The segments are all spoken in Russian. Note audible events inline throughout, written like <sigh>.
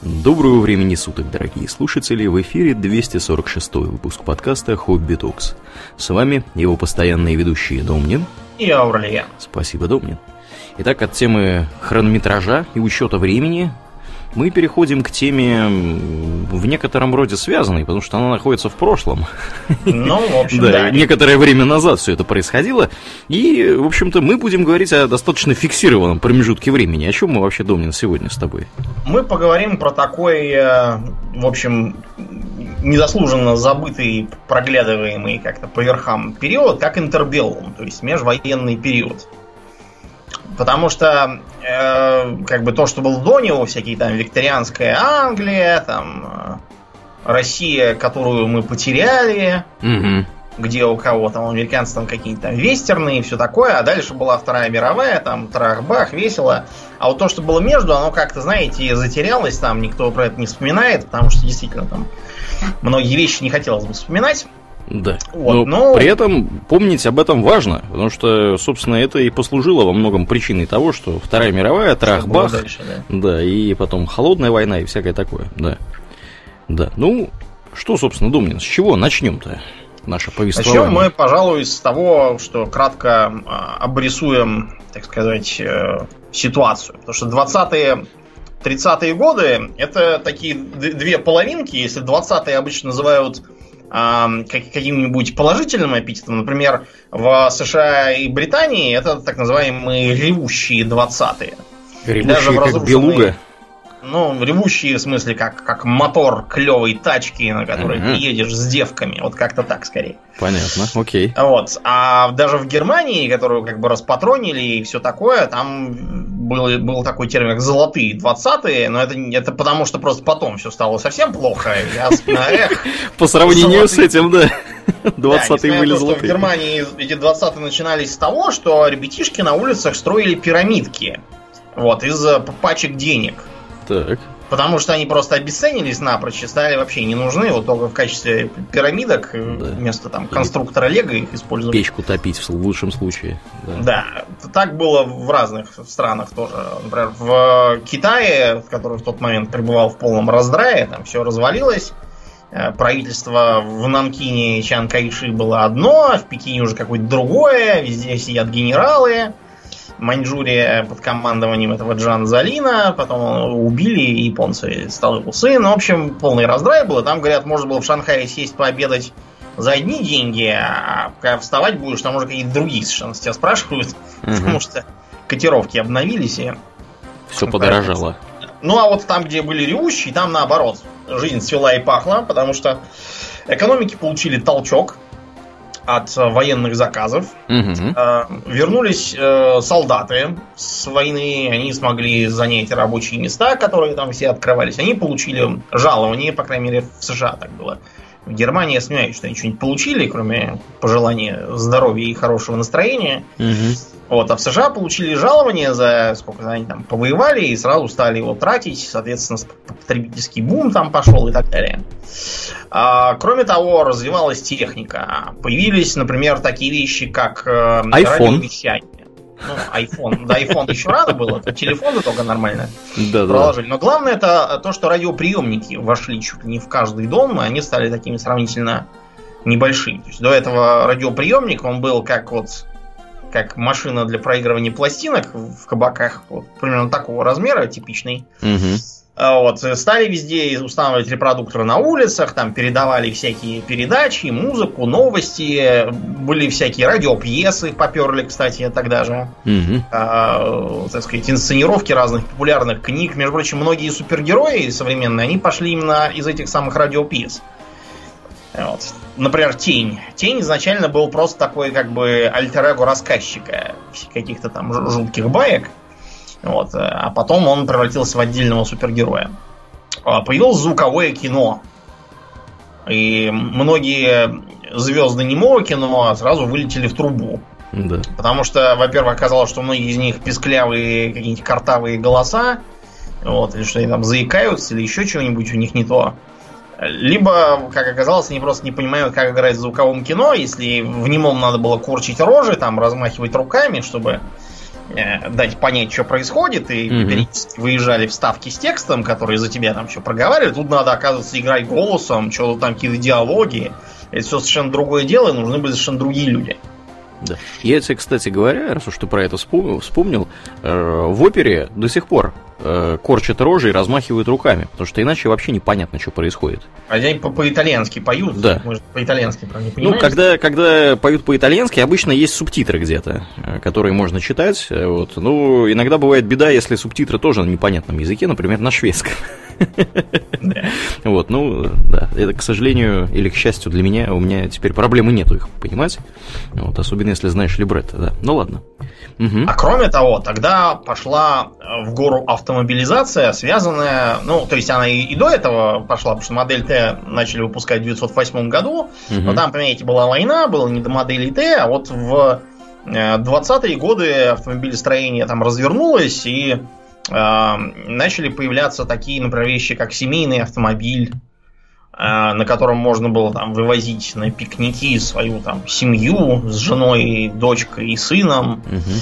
Доброго времени суток, дорогие слушатели! В эфире 246 выпуск подкаста «Хобби Токс». С вами его постоянные ведущие Домнин и Аурлия. Спасибо, Домнин. Итак, от темы хронометража и учета времени мы переходим к теме в некотором роде связанной, потому что она находится в прошлом. Ну, в общем, да. да. Некоторое время назад все это происходило. И, в общем-то, мы будем говорить о достаточно фиксированном промежутке времени. О чем мы вообще, Домнин, сегодня с тобой? Мы поговорим про такой, э, в общем, незаслуженно забытый, проглядываемый как-то по верхам период, как интербеллум, то есть межвоенный период. Потому что э, как бы то, что было до него, всякие там викторианская Англия, там э, Россия, которую мы потеряли, угу. где у кого там, американцы там какие-то там вестерны и все такое, а дальше была Вторая мировая, там трах-бах, весело. А вот то, что было между, оно как-то, знаете, затерялось, там никто про это не вспоминает, потому что действительно там многие вещи не хотелось бы вспоминать. Да. Вот, но, но при этом помнить об этом важно, потому что, собственно, это и послужило во многом причиной того, что Вторая мировая, трах-бах, дальше, да. да, и потом холодная война и всякое такое, да. Да, ну, что, собственно, Думнин, с чего начнем-то наше повествование? Начнем мы, пожалуй, с того, что кратко а, обрисуем, так сказать, э, ситуацию. Потому что 20-е 30-е годы это такие две половинки. Если 20-е обычно называют каким-нибудь положительным эпитетом. Например, в США и Британии это так называемые ревущие 20-е. Ревущие Даже в как белуга? Ну, ревущие в смысле как, как мотор клевой тачки, на которой uh-huh. ты едешь с девками. Вот как-то так скорее. Понятно, окей. Вот. А даже в Германии, которую как бы распатронили и все такое, там был, был такой термин, как золотые 20-е, но это, это потому, что просто потом все стало совсем плохо. По сравнению с этим, да. 20-е были золотые. В Германии эти 20-е начинались с того, что ребятишки на улицах строили пирамидки. Вот, из пачек денег. Так. Потому что они просто обесценились напрочь и стали вообще не нужны. Вот только в качестве пирамидок э, да. вместо там конструктора Лего их использовали. Печку топить в лучшем случае. Да. да. Так было в разных странах тоже. Например, в Китае, который в тот момент пребывал в полном раздрае, там все развалилось. Э, правительство в Нанкине Чан Кайши было одно, а в Пекине уже какое-то другое, везде сидят генералы. Маньчжурия под командованием этого Джан Залина, потом убили японцы, стал его сын. Ну, в общем, полный раздрай был. Там, говорят, можно было в Шанхае сесть пообедать за одни деньги, а когда вставать будешь, там уже какие-то другие совершенно тебя спрашивают, <laughs> угу. потому что котировки обновились и... Все подорожало. Ну, а вот там, где были ревущие, там наоборот. Жизнь свела и пахла, потому что экономики получили толчок, от военных заказов. Угу. Вернулись э, солдаты с войны, они смогли занять рабочие места, которые там все открывались. Они получили жалование, по крайней мере, в США так было. В Германии я сомневаюсь, что они что-нибудь получили, кроме пожелания здоровья и хорошего настроения. Угу. Вот, а в США получили жалование за сколько они там повоевали и сразу стали его тратить. Соответственно, потребительский бум там пошел и так далее. А, кроме того, развивалась техника. Появились, например, такие вещи, как э, iPhone. Ну, iPhone. Да, iPhone еще рано было, телефоны только нормально да, проложили. Но главное это то, что радиоприемники вошли чуть ли не в каждый дом, и они стали такими сравнительно небольшими. То есть до этого радиоприемник, он был как вот как машина для проигрывания пластинок в кабаках, вот, примерно такого размера, типичный. Угу. Вот, стали везде устанавливать репродукторы на улицах, там передавали всякие передачи, музыку, новости, были всякие радиопьесы, поперли, кстати, тогда же. Угу. А, так сказать, инсценировки разных популярных книг. Между прочим, многие супергерои современные, они пошли именно из этих самых радиопьес. Вот. Например, Тень. Тень изначально был просто такой, как бы, альтер рассказчика каких-то там жутких баек. Вот. А потом он превратился в отдельного супергероя. А, появилось звуковое кино. И многие звезды немого кино сразу вылетели в трубу. Да. Потому что, во-первых, оказалось, что многие из них писклявые какие-нибудь картавые голоса, вот, или что они там заикаются, или еще чего-нибудь у них не то. Либо, как оказалось, они просто не понимают, как играть в звуковом кино. Если в немом надо было корчить рожи, там, размахивать руками, чтобы э, дать понять, что происходит, и mm-hmm. выезжали вставки с текстом, которые за тебя там все проговаривают. Тут надо, оказывается, играть голосом, что-то там какие-то диалоги. Это все совершенно другое дело, и нужны были совершенно другие люди. Да. Я тебе, кстати говоря, раз уж ты про это вспомнил, вспомнил э, в опере до сих пор э, корчат рожи и размахивают руками, потому что иначе вообще непонятно, что происходит. А они по-итальянски поют? Да. Может, по-итальянски, не Ну, когда, когда поют по-итальянски, обычно есть субтитры где-то, э, которые можно читать. Э, вот. Ну, иногда бывает беда, если субтитры тоже на непонятном языке, например, на шведском. Вот, ну, да, это, к сожалению, или к счастью для меня, у меня теперь проблемы нету их понимать. Вот, особенно если знаешь либретто, да. Ну, ладно. А кроме того, тогда пошла э, в гору автомобилизация, связанная, ну, то есть она и, и до этого пошла, потому что модель Т начали выпускать в 1908 году, угу. но там, понимаете, была война, было не до модели Т, а вот в 20-е э, годы автомобилестроение там развернулось, и э, начали появляться такие, например, вещи, как семейный автомобиль, Э, на котором можно было там вывозить на пикники свою там семью с женой, дочкой и сыном. Угу.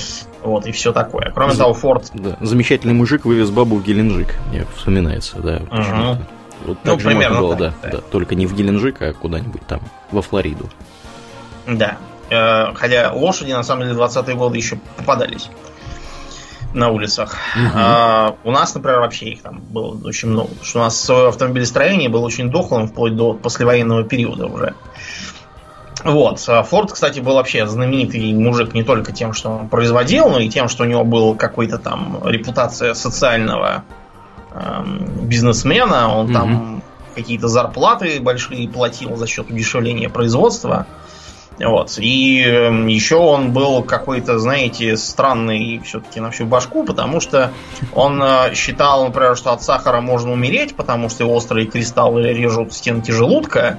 Вот, и все такое. Кроме За... того, Форд. Да. Замечательный мужик вывез бабу в Геленджик. Мне вспоминается, да. Угу. Вот ну, же примерно можно было, так, да, да. Только не в Геленджик, а куда-нибудь там, во Флориду. Да. Э, хотя лошади, на самом деле, 20-е годы еще попадались на улицах. Угу. А, у нас, например, вообще их там было очень много. Потому что у нас свое автомобилестроение было очень дохлым вплоть до послевоенного периода уже. Вот. Форд, кстати, был вообще знаменитый мужик не только тем, что он производил, но и тем, что у него был какой-то там репутация социального эм, бизнесмена. Он угу. там какие-то зарплаты большие платил за счет удешевления производства. Вот. И эм, еще он был какой-то, знаете, странный все-таки на всю башку, потому что он э, считал, например, что от сахара можно умереть, потому что острые кристаллы режут стенки желудка.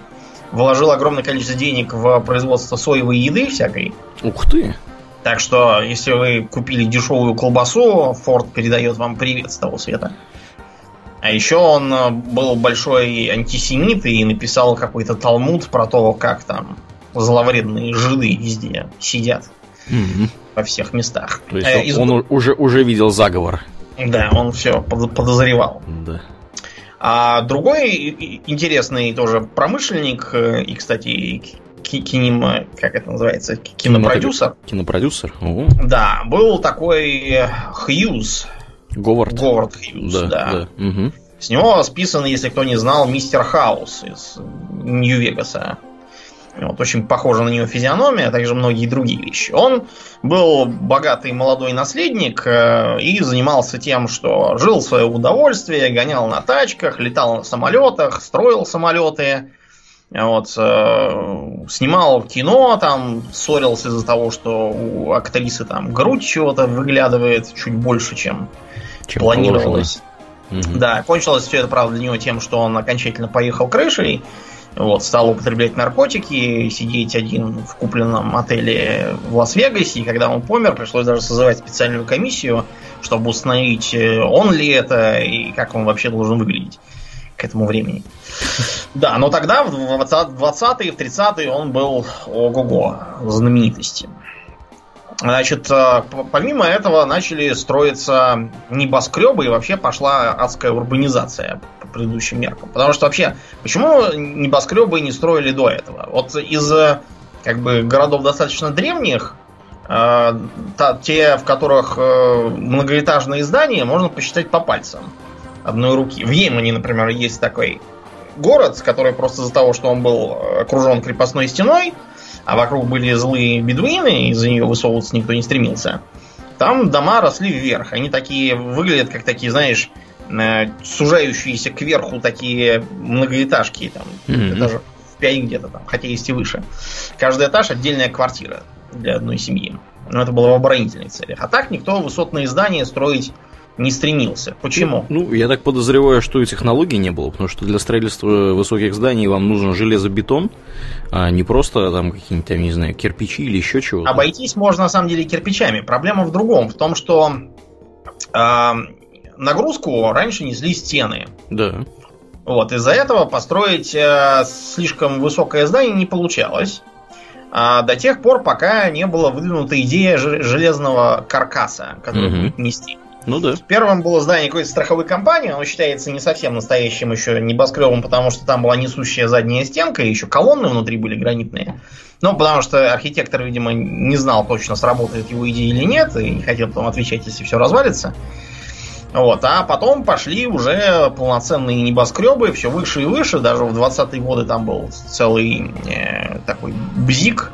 Вложил огромное количество денег в производство соевой еды всякой. Ух ты! Так что, если вы купили дешевую колбасу, Форд передает вам привет с того света. А еще он э, был большой антисемит и написал какой-то талмуд про то, как там зловредные жиды везде сидят. Mm-hmm. Во всех местах. То есть э, из... он уже, уже видел заговор. Да, он все подозревал. Да. А другой интересный тоже промышленник, э, и, кстати, кинем, как это называется, кинопродюсер. Кинопродюсер? Ого. Да, был такой Хьюз. Говард. Говард Хьюз, да. да. да. Угу. С него списан, если кто не знал, Мистер Хаус из Нью-Вегаса. Вот, очень похожа на него физиономия, а также многие другие вещи. Он был богатый молодой наследник э, и занимался тем, что жил в свое удовольствие, гонял на тачках, летал на самолетах, строил самолеты, вот, э, снимал кино, там ссорился из-за того, что у актрисы там грудь чего-то выглядывает чуть больше, чем, чем планировалось. Угу. Да, кончилось все это, правда, для него тем, что он окончательно поехал крышей вот, стал употреблять наркотики, сидеть один в купленном отеле в Лас-Вегасе, и когда он помер, пришлось даже созывать специальную комиссию, чтобы установить, э, он ли это и как он вообще должен выглядеть к этому времени. Да, но тогда, в 20-е, в 30-е он был ого-го, знаменитости. Значит, э, помимо этого начали строиться небоскребы и вообще пошла адская урбанизация по предыдущим меркам. Потому что вообще, почему небоскребы не строили до этого? Вот из как бы городов достаточно древних, э, те, в которых э, многоэтажные здания, можно посчитать по пальцам одной руки. В Йемене, например, есть такой город, который просто из-за того, что он был окружен крепостной стеной, а вокруг были злые бедуины, из-за нее высовываться никто не стремился. Там дома росли вверх. Они такие выглядят как такие, знаешь, э, сужающиеся кверху такие многоэтажки, там, mm-hmm. даже в 5 где-то там, хотя есть и выше. Каждый этаж отдельная квартира для одной семьи. Но это было в оборонительных целях. А так никто высотные здания строить не стремился. Почему? Ну, я так подозреваю, что и технологий не было, потому что для строительства высоких зданий вам нужен железобетон, а не просто там какие-нибудь, я не знаю, кирпичи или еще чего-то. Обойтись можно на самом деле кирпичами. Проблема в другом, в том, что э, нагрузку раньше несли стены. Да. Вот, из-за этого построить э, слишком высокое здание не получалось. а, до тех пор, пока не была выдвинута идея железного каркаса, который угу. будет нести. Ну да. Первым было здание какой-то страховой компании, оно считается не совсем настоящим еще небоскребом, потому что там была несущая задняя стенка, и еще колонны внутри были гранитные. Ну, потому что архитектор, видимо, не знал точно, сработает его идея или нет, и не хотел потом отвечать, если все развалится. Вот, а потом пошли уже полноценные небоскребы, все выше и выше. Даже в 20-е годы там был целый э, такой бзик,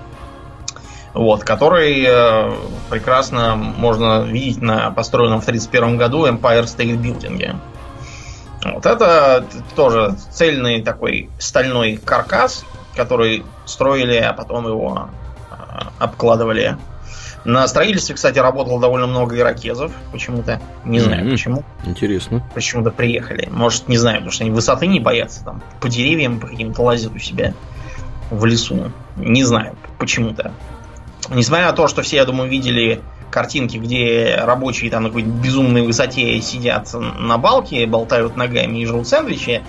вот, который э, прекрасно можно видеть на построенном в 1931 году Empire State Building. Вот это тоже цельный такой стальной каркас, который строили, а потом его э, обкладывали на строительстве, кстати, работало довольно много иракезов. Почему-то. Не знаю mm-hmm. почему. Интересно. Почему-то приехали. Может, не знаю, потому что они высоты не боятся. Там по деревьям по каким-то лазят у себя в лесу. Не знаю, почему-то. Несмотря на то, что все, я думаю, видели картинки, где рабочие там на какой-то безумной высоте сидят на балке, болтают ногами и жрут сэндвичи,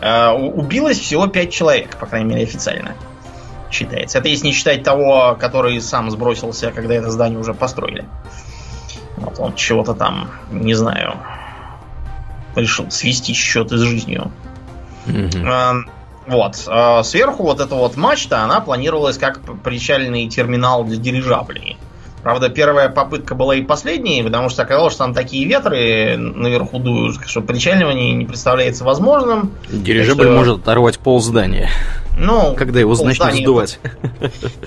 э, убилось всего пять человек, по крайней мере, официально считается. Это если не считать того, который сам сбросился, когда это здание уже построили. Вот он чего-то там, не знаю, решил свести счеты с жизнью. Mm-hmm. Вот. А сверху вот эта вот мачта, она планировалась как причальный терминал для дирижаблей. Правда, первая попытка была и последней, потому что оказалось, что там такие ветры наверху дуют, что причаливание не представляется возможным. Дирижабль что... может оторвать пол здания. Ну, когда его начнут сдувать.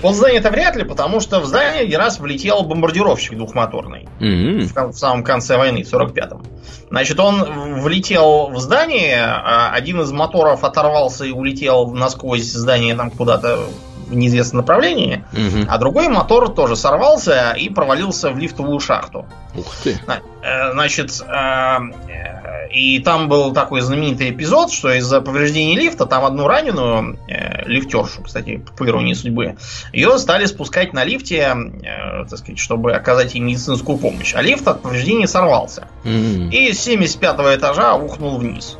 Пол здания это вряд ли, потому что в здание один раз влетел бомбардировщик двухмоторный mm-hmm. в, в самом конце войны, в 45-м. Значит, он влетел в здание, а один из моторов оторвался и улетел насквозь здание там куда-то в неизвестном направлении, угу. а другой мотор тоже сорвался и провалился в лифтовую шахту. Ух ты. Э, значит, э, и там был такой знаменитый эпизод, что из-за повреждений лифта там одну раненую э, лифтершу, кстати, по иронии судьбы, ее стали спускать на лифте, так сказать, чтобы оказать ей медицинскую помощь. А лифт от повреждений сорвался. mm И с 75 этажа ухнул вниз.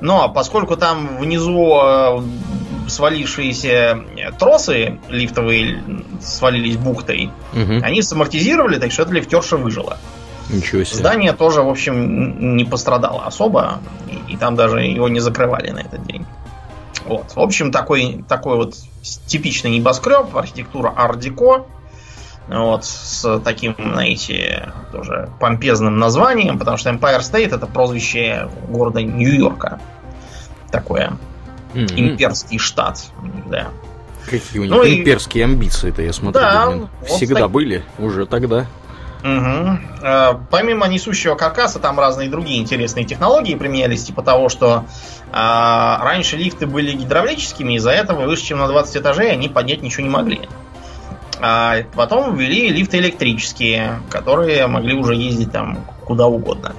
Но поскольку там внизу свалившиеся тросы лифтовые свалились бухтой, угу. они самортизировали, так что эта лифтерша выжила. Ничего себе. Здание тоже, в общем, не пострадало особо, и, и там даже его не закрывали на этот день. Вот. В общем, такой, такой вот типичный небоскреб, архитектура ар-деко, вот, с таким, знаете, тоже помпезным названием, потому что Empire State это прозвище города Нью-Йорка. Такое. Mm-hmm. Имперский штат. Да. Какие у них ну, имперские и... амбиции-то, я смотрю. Да, вот всегда так... были, уже тогда. Угу. помимо несущего каркаса, там разные другие интересные технологии применялись, типа того, что а, раньше лифты были гидравлическими, из-за этого выше, чем на 20 этажей, они поднять ничего не могли. А потом ввели лифты электрические, которые могли уже ездить там куда угодно.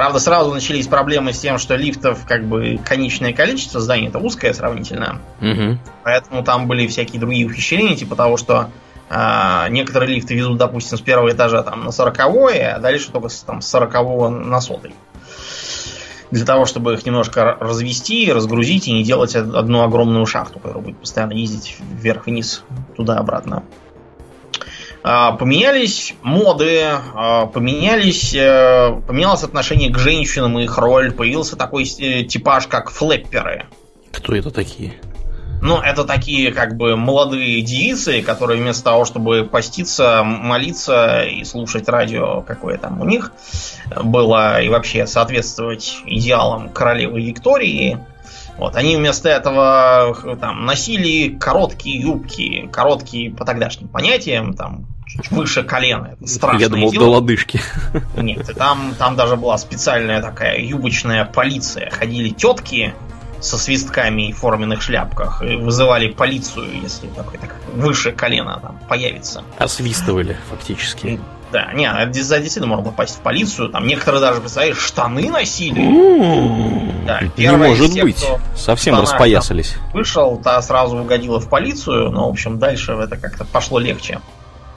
Правда, сразу начались проблемы с тем, что лифтов как бы конечное количество зданий это узкое сравнительно. Угу. Поэтому там были всякие другие ухищрения, типа того, что э, некоторые лифты везут, допустим, с первого этажа там, на сороковое, а дальше только с, там, с сорокового на сотый. Для того, чтобы их немножко развести, разгрузить и не делать одну огромную шахту, которая будет постоянно ездить вверх-вниз, туда-обратно. А, поменялись моды, а, поменялись, э, поменялось отношение к женщинам и их роль. Появился такой э, типаж, как флэпперы. Кто это такие? Ну, это такие как бы молодые девицы, которые вместо того, чтобы поститься, молиться и слушать радио, какое там у них было, и вообще соответствовать идеалам королевы Виктории, вот, они вместо этого там носили короткие юбки, короткие по тогдашним понятиям, там чуть выше колена. Это страшное Я думал, дело. до лодыжки. Нет, и там, там даже была специальная такая юбочная полиция. Ходили тетки со свистками и форменных шляпках и вызывали полицию, если такой так выше колена там появится. Освистывали фактически. Да, не, за действительно можно попасть в полицию. Там некоторые даже, представляешь, штаны носили. да, Не может тех, быть. Совсем распоясались. Вышел, та сразу угодила в полицию, но, в общем, дальше это как-то пошло легче.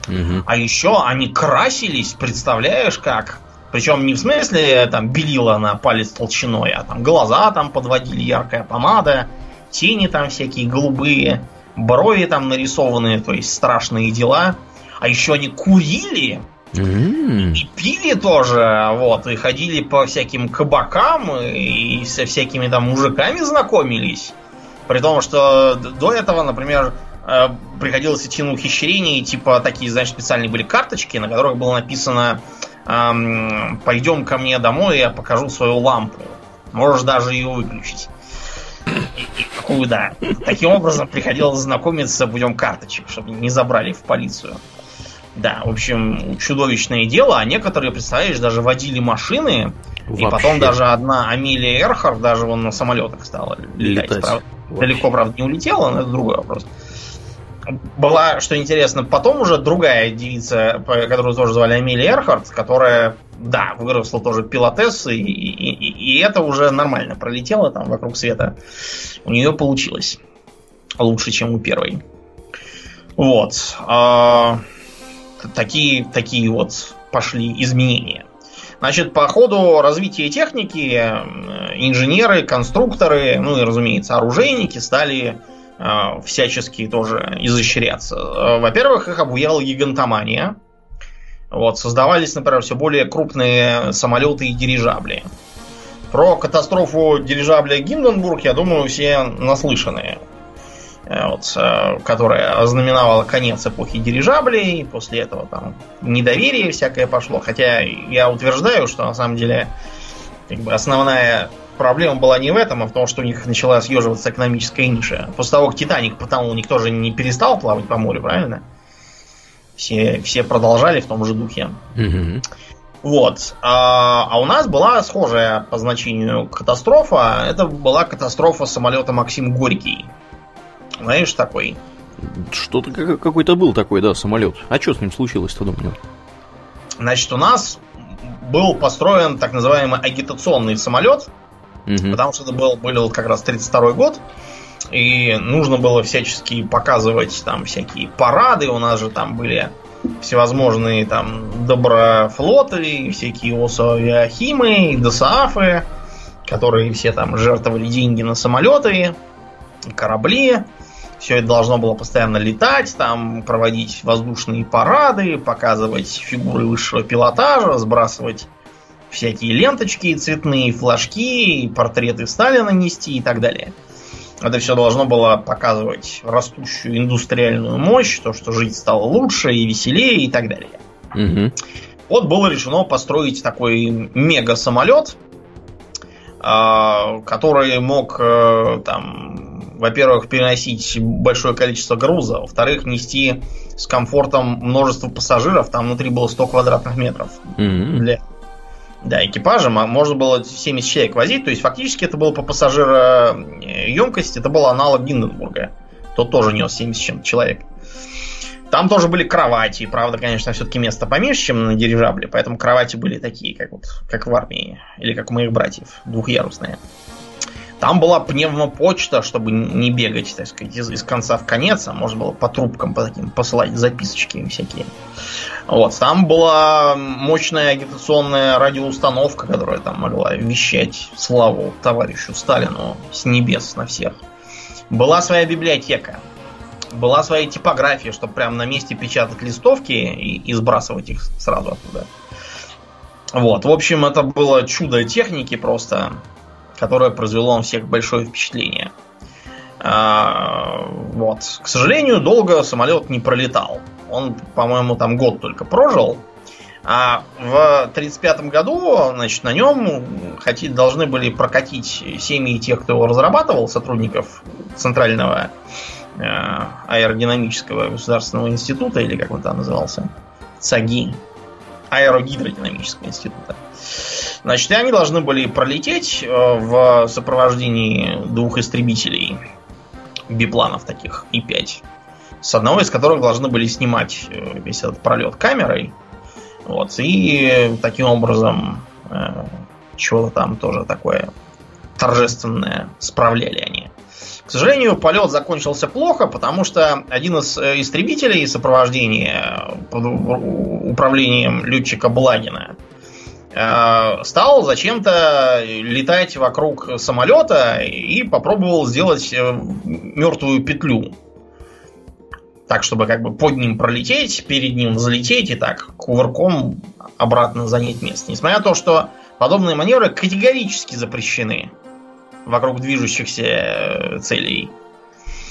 Угу. А еще они красились, представляешь, как? Причем не в смысле там белила на палец толщиной, а там глаза там подводили яркая помада, тени там всякие голубые, брови там нарисованы, то есть страшные дела. А еще они курили Mm-hmm. И пили тоже, вот, и ходили по всяким кабакам, и со всякими там мужиками знакомились. При том, что до этого, например, э, приходилось идти на ухищрение, типа такие, знаешь, специальные были карточки, на которых было написано эм, «Пойдем ко мне домой, я покажу свою лампу. Можешь даже ее выключить». И, да. Таким образом приходилось знакомиться путем карточек, чтобы не забрали в полицию. Да, в общем, чудовищное дело, а некоторые, представляешь, даже водили машины, Вообще. и потом даже одна Амелия Эрхард даже вон на самолетах стала летать. летать. Правда, далеко, правда, не улетела, но это другой вопрос. Была, что интересно, потом уже другая девица, которую тоже звали Амелия Эрхард, которая, да, выросла тоже пилотессой, и, и, и, и это уже нормально пролетело там вокруг света. У нее получилось лучше, чем у первой. Вот. Такие, такие вот пошли изменения. Значит, по ходу развития техники инженеры, конструкторы, ну и, разумеется, оружейники стали э, всячески тоже изощряться. Во-первых, их обуяла гигантомания. Вот, создавались, например, все более крупные самолеты и дирижабли. Про катастрофу дирижабля Гинденбург, я думаю, все наслышаны. Э, вот, э, которая ознаменовала конец эпохи дирижаблей. После этого там недоверие всякое пошло. Хотя я утверждаю, что на самом деле как бы основная проблема была не в этом, а в том, что у них начала съеживаться экономическая ниша. После того, как Титаник потонул, никто же не перестал плавать по морю, правильно? Все, все продолжали в том же духе. Угу. Вот. А, а у нас была схожая по значению катастрофа. Это была катастрофа самолета Максим Горький. Знаешь, такой. Что-то какой-то был такой, да, самолет. А что с ним случилось-то, думаю? Значит, у нас был построен так называемый агитационный самолет, угу. потому что это был, был как раз 32 год, и нужно было всячески показывать там всякие парады, у нас же там были всевозможные там доброфлоты, всякие ОСО-авиахимы, и которые все там жертвовали деньги на самолеты, корабли. Все это должно было постоянно летать, там проводить воздушные парады, показывать фигуры высшего пилотажа, сбрасывать всякие ленточки, цветные флажки, портреты Сталина нести и так далее. Это все должно было показывать растущую индустриальную мощь, то, что жить стало лучше и веселее и так далее. Угу. Вот было решено построить такой мега-самолет, а, который мог э, там во-первых, переносить большое количество груза, во-вторых, нести с комфортом множество пассажиров. Там внутри было 100 квадратных метров mm-hmm. для да, экипажа. Можно было 70 человек возить. То есть, фактически, это было по пассажироемкости, это был аналог Гинденбурга. Тот тоже нес 70 чем человек. Там тоже были кровати. Правда, конечно, все-таки место поменьше, чем на дирижабле. Поэтому кровати были такие, как, вот, как в армии. Или как у моих братьев. Двухъярусные. Там была пневмопочта, чтобы не бегать, так сказать, из, из конца в конец, а можно было по трубкам по таким посылать записочки всякие. Вот, там была мощная агитационная радиоустановка, которая там могла вещать славу товарищу Сталину с небес на всех. Была своя библиотека, была своя типография, чтобы прямо на месте печатать листовки и, и сбрасывать их сразу оттуда. Вот, в общем, это было чудо техники просто которое произвело на всех большое впечатление. А, вот. К сожалению, долго самолет не пролетал. Он, по-моему, там год только прожил. А в 1935 году, значит, на нем хотите, должны были прокатить семьи тех, кто его разрабатывал, сотрудников Центрального э, аэродинамического государственного института, или как он там назывался, ЦАГИ, аэрогидродинамического института. Значит, и они должны были пролететь э, в сопровождении двух истребителей, бипланов таких, И-5, с одного из которых должны были снимать э, весь этот пролет камерой. Вот, и таким образом э, чего-то там тоже такое торжественное справляли они. К сожалению, полет закончился плохо, потому что один из истребителей сопровождения под управлением летчика Благина Э, стал зачем-то летать вокруг самолета и попробовал сделать э, мертвую петлю. так, чтобы как бы под ним пролететь, перед ним взлететь и так кувырком обратно занять место. Несмотря на то, что подобные маневры категорически запрещены вокруг движущихся э, целей.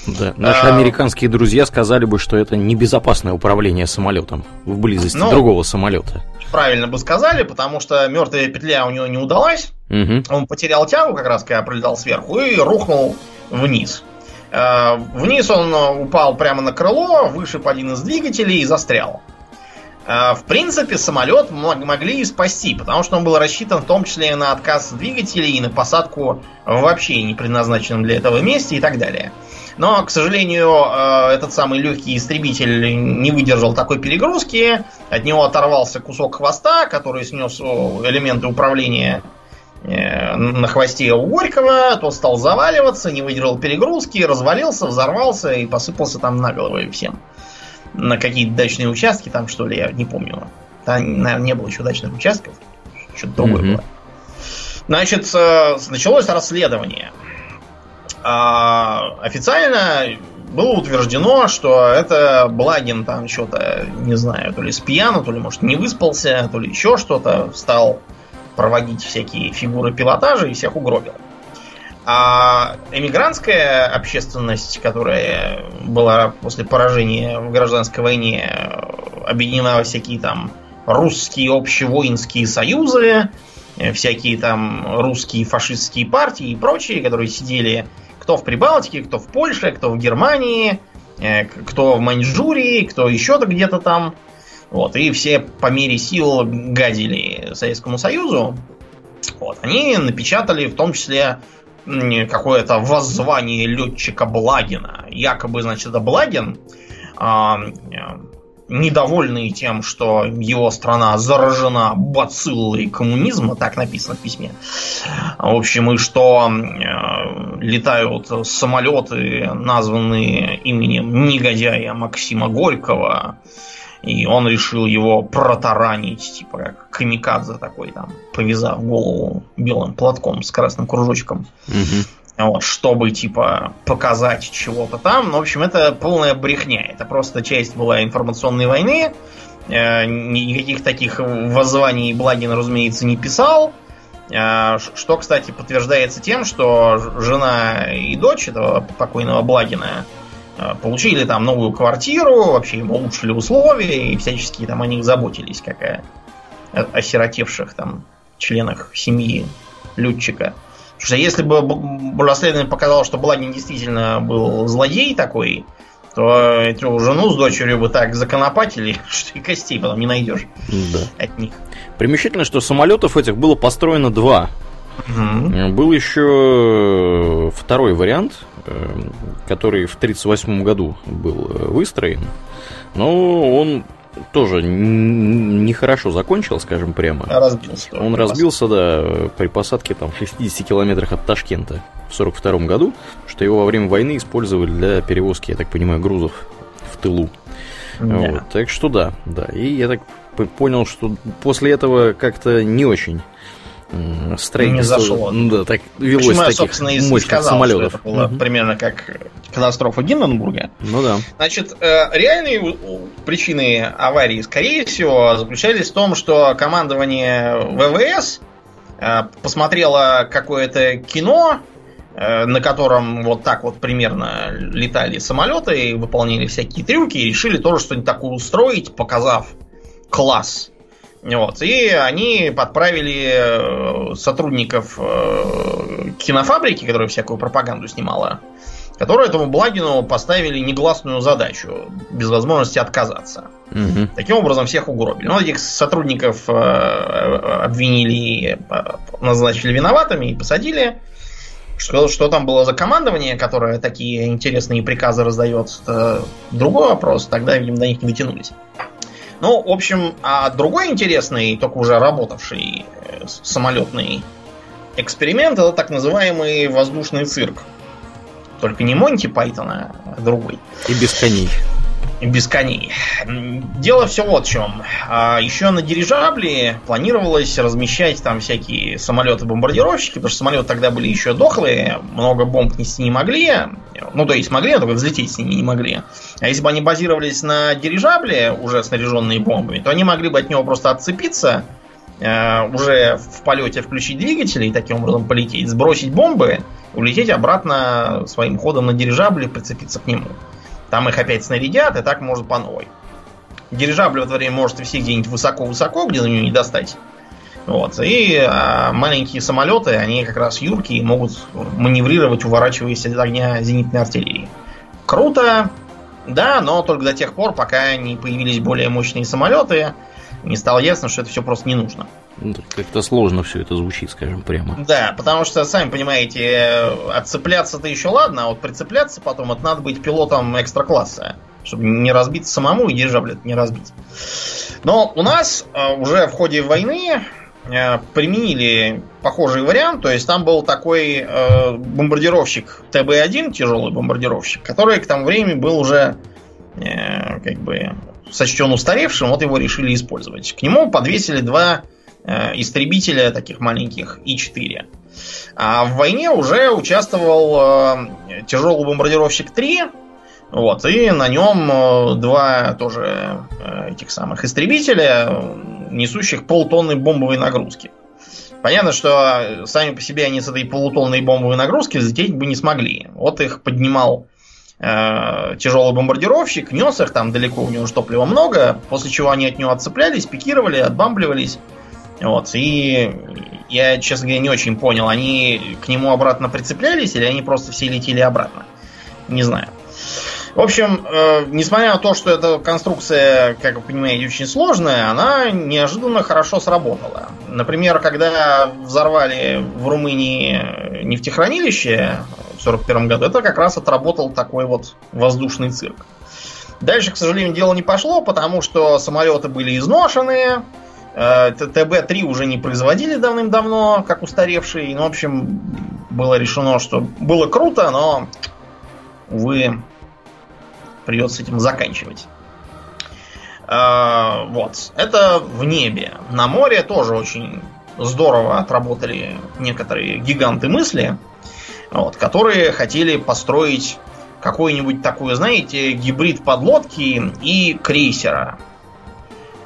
Да, наши а, американские друзья сказали бы, что это небезопасное управление самолетом в близости ну, другого самолета. Правильно бы сказали, потому что мертвая петля у него не удалась. Угу. Он потерял тягу как раз, когда пролетал сверху, и рухнул вниз. Э, вниз он упал прямо на крыло, вышиб один из двигателей и застрял. Э, в принципе, самолет могли и спасти, потому что он был рассчитан в том числе на отказ двигателей и на посадку вообще не предназначенном для этого месте и так далее. Но, к сожалению, э, этот самый легкий истребитель не выдержал такой перегрузки. От него оторвался кусок хвоста, который снес элементы управления э, на хвосте у Горького. Тот стал заваливаться, не выдержал перегрузки, развалился, взорвался и посыпался там на головы всем. На какие-то дачные участки там, что ли, я не помню. Там, наверное, не было еще дачных участков. Что-то другое mm-hmm. было. Значит, э, началось расследование. А, официально было утверждено, что это Благин там что-то, не знаю, то ли с пьяну, то ли, может, не выспался, то ли еще что-то, стал проводить всякие фигуры пилотажа и всех угробил. А эмигрантская общественность, которая была после поражения в гражданской войне объединена во всякие там русские общевоинские союзы, всякие там русские фашистские партии и прочие, которые сидели кто в Прибалтике, кто в Польше, кто в Германии, э, кто в Маньчжурии, кто еще-то где-то там. Вот, и все по мере сил гадили Советскому Союзу. Вот, они напечатали в том числе какое-то воззвание летчика Благина. Якобы, значит, Благин а, недовольный тем, что его страна заражена бациллой коммунизма, так написано в письме. В общем, и что э, летают самолеты, названные именем негодяя Максима Горького, и он решил его протаранить, типа как камикадзе такой там, повязав голову белым платком с красным кружочком. Угу вот, чтобы, типа, показать чего-то там. Ну, в общем, это полная брехня. Это просто часть была информационной войны. Э, никаких таких воззваний Благин, разумеется, не писал. Э, что, кстати, подтверждается тем, что жена и дочь этого покойного Благина получили там новую квартиру, вообще ему улучшили условия, и всячески там о них заботились, как о осиротевших там членах семьи летчика. Потому что если бы расследование показало, что Благин действительно был злодей такой, то эту жену с дочерью бы так законопатили, <laughs> что и костей потом не найдешь да. от них. Примечательно, что самолетов этих было построено два. Угу. Был еще второй вариант, э, который в 1938 году был э, выстроен. Но он тоже нехорошо закончил, скажем прямо. Разбился. Он разбился, да, при посадке там в 60 километрах от Ташкента в 42 году, что его во время войны использовали для перевозки, я так понимаю, грузов в тылу. Вот, так что да, да. И я так понял, что после этого как-то не очень строительство... Не зашло. Ну да, так велось Почему я, собственно, и сказал, самолетов. Что это было угу. примерно как катастрофа Гинденбурга. Ну да. Значит, э, реальные причины аварии, скорее всего, заключались в том, что командование ВВС э, посмотрело какое-то кино, э, на котором вот так вот примерно летали самолеты и выполняли всякие трюки, и решили тоже что-нибудь такое устроить, показав класс вот. И они подправили э, сотрудников э, кинофабрики, которая всякую пропаганду снимала, которые этому Благину поставили негласную задачу, без возможности отказаться. Угу. Таким образом, всех угробили. Но ну, этих сотрудников э, обвинили, назначили виноватыми и посадили. Что, что там было за командование, которое такие интересные приказы раздает, это другой вопрос. Тогда, видимо, до них не дотянулись. Ну, в общем, а другой интересный, только уже работавший э, самолетный эксперимент, это так называемый воздушный цирк. Только не Монти Пайтона, а другой. И без коней. Без коней. Дело все вот в чем. А еще на дирижабле планировалось размещать там всякие самолеты-бомбардировщики, потому что самолеты тогда были еще дохлые, много бомб нести не могли. Ну, то есть могли, но только взлететь с ними не могли. А если бы они базировались на дирижабле, уже снаряженные бомбами, то они могли бы от него просто отцепиться, э, уже в полете включить двигатели и таким образом полететь, сбросить бомбы, улететь обратно своим ходом на дирижабле, прицепиться к нему. Там их опять снарядят, и так может по новой. Дирижабль в это время может висеть где-нибудь высоко-высоко, где на нее не достать. Вот. И а, маленькие самолеты, они как раз юркие, могут маневрировать, уворачиваясь от огня зенитной артиллерии. Круто, да, но только до тех пор, пока не появились более мощные самолеты, не стало ясно, что это все просто не нужно. Ну, как-то сложно все это звучит, скажем прямо. Да, потому что, сами понимаете, отцепляться-то еще ладно, а вот прицепляться потом, это надо быть пилотом экстра-класса, чтобы не разбиться самому и дирижабль не разбить. Но у нас э, уже в ходе войны э, применили похожий вариант, то есть там был такой э, бомбардировщик ТБ-1, тяжелый бомбардировщик, который к тому времени был уже э, как бы сочтен устаревшим, вот его решили использовать. К нему подвесили два э, истребителя таких маленьких И-4. А в войне уже участвовал э, тяжелый бомбардировщик 3, вот, и на нем э, два тоже э, этих самых истребителя, несущих полтонны бомбовой нагрузки. Понятно, что сами по себе они с этой полутонной бомбовой нагрузки взлететь бы не смогли. Вот их поднимал э, тяжелый бомбардировщик, нес их там далеко, у него же топлива много, после чего они от него отцеплялись, пикировали, отбамбливались. Вот, и я, честно говоря, не очень понял, они к нему обратно прицеплялись или они просто все летели обратно. Не знаю. В общем, э, несмотря на то, что эта конструкция, как вы понимаете, очень сложная, она неожиданно хорошо сработала. Например, когда взорвали в Румынии нефтехранилище в 1941 году, это как раз отработал такой вот воздушный цирк. Дальше, к сожалению, дело не пошло, потому что самолеты были изношенные, ТБ-3 уже не производили давным-давно, как устаревший. Ну, в общем, было решено, что было круто, но, увы, придется этим заканчивать. А, вот. Это в небе. На море тоже очень здорово отработали некоторые гиганты мысли, вот, которые хотели построить какой-нибудь такой, знаете, гибрид подлодки и крейсера.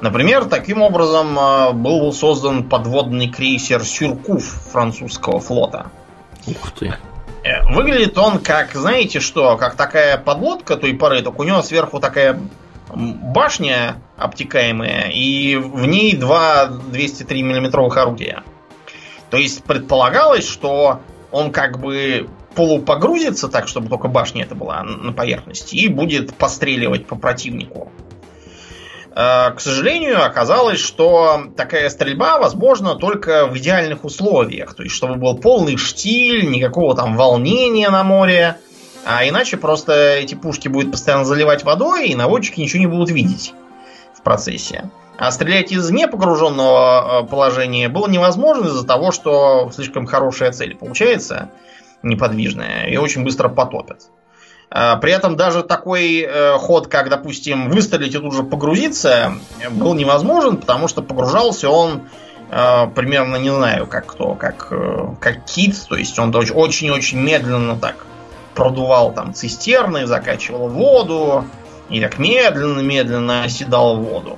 Например, таким образом а, был создан подводный крейсер Сюркуф французского флота. Ух ты. Э, выглядит он как, знаете что, как такая подлодка той поры, только у него сверху такая башня обтекаемая, и в ней два 203 миллиметровых орудия. То есть предполагалось, что он как бы полупогрузится так, чтобы только башня это была на поверхности, и будет постреливать по противнику. Э, к сожалению, оказалось, что такая стрельба возможна только в идеальных условиях. То есть, чтобы был полный штиль, никакого там волнения на море. А иначе просто эти пушки будут постоянно заливать водой, и наводчики ничего не будут видеть в процессе. А стрелять из непогруженного э, положения было невозможно из-за того, что слишком хорошая цель получается, неподвижная, и очень быстро потопят. А, при этом даже такой э, ход, как, допустим, выстрелить и тут же погрузиться, был невозможен, потому что погружался он э, примерно, не знаю, как кто, как, э, как кит, то есть он очень-очень медленно так продувал там цистерны, закачивал воду, и так медленно-медленно оседал воду.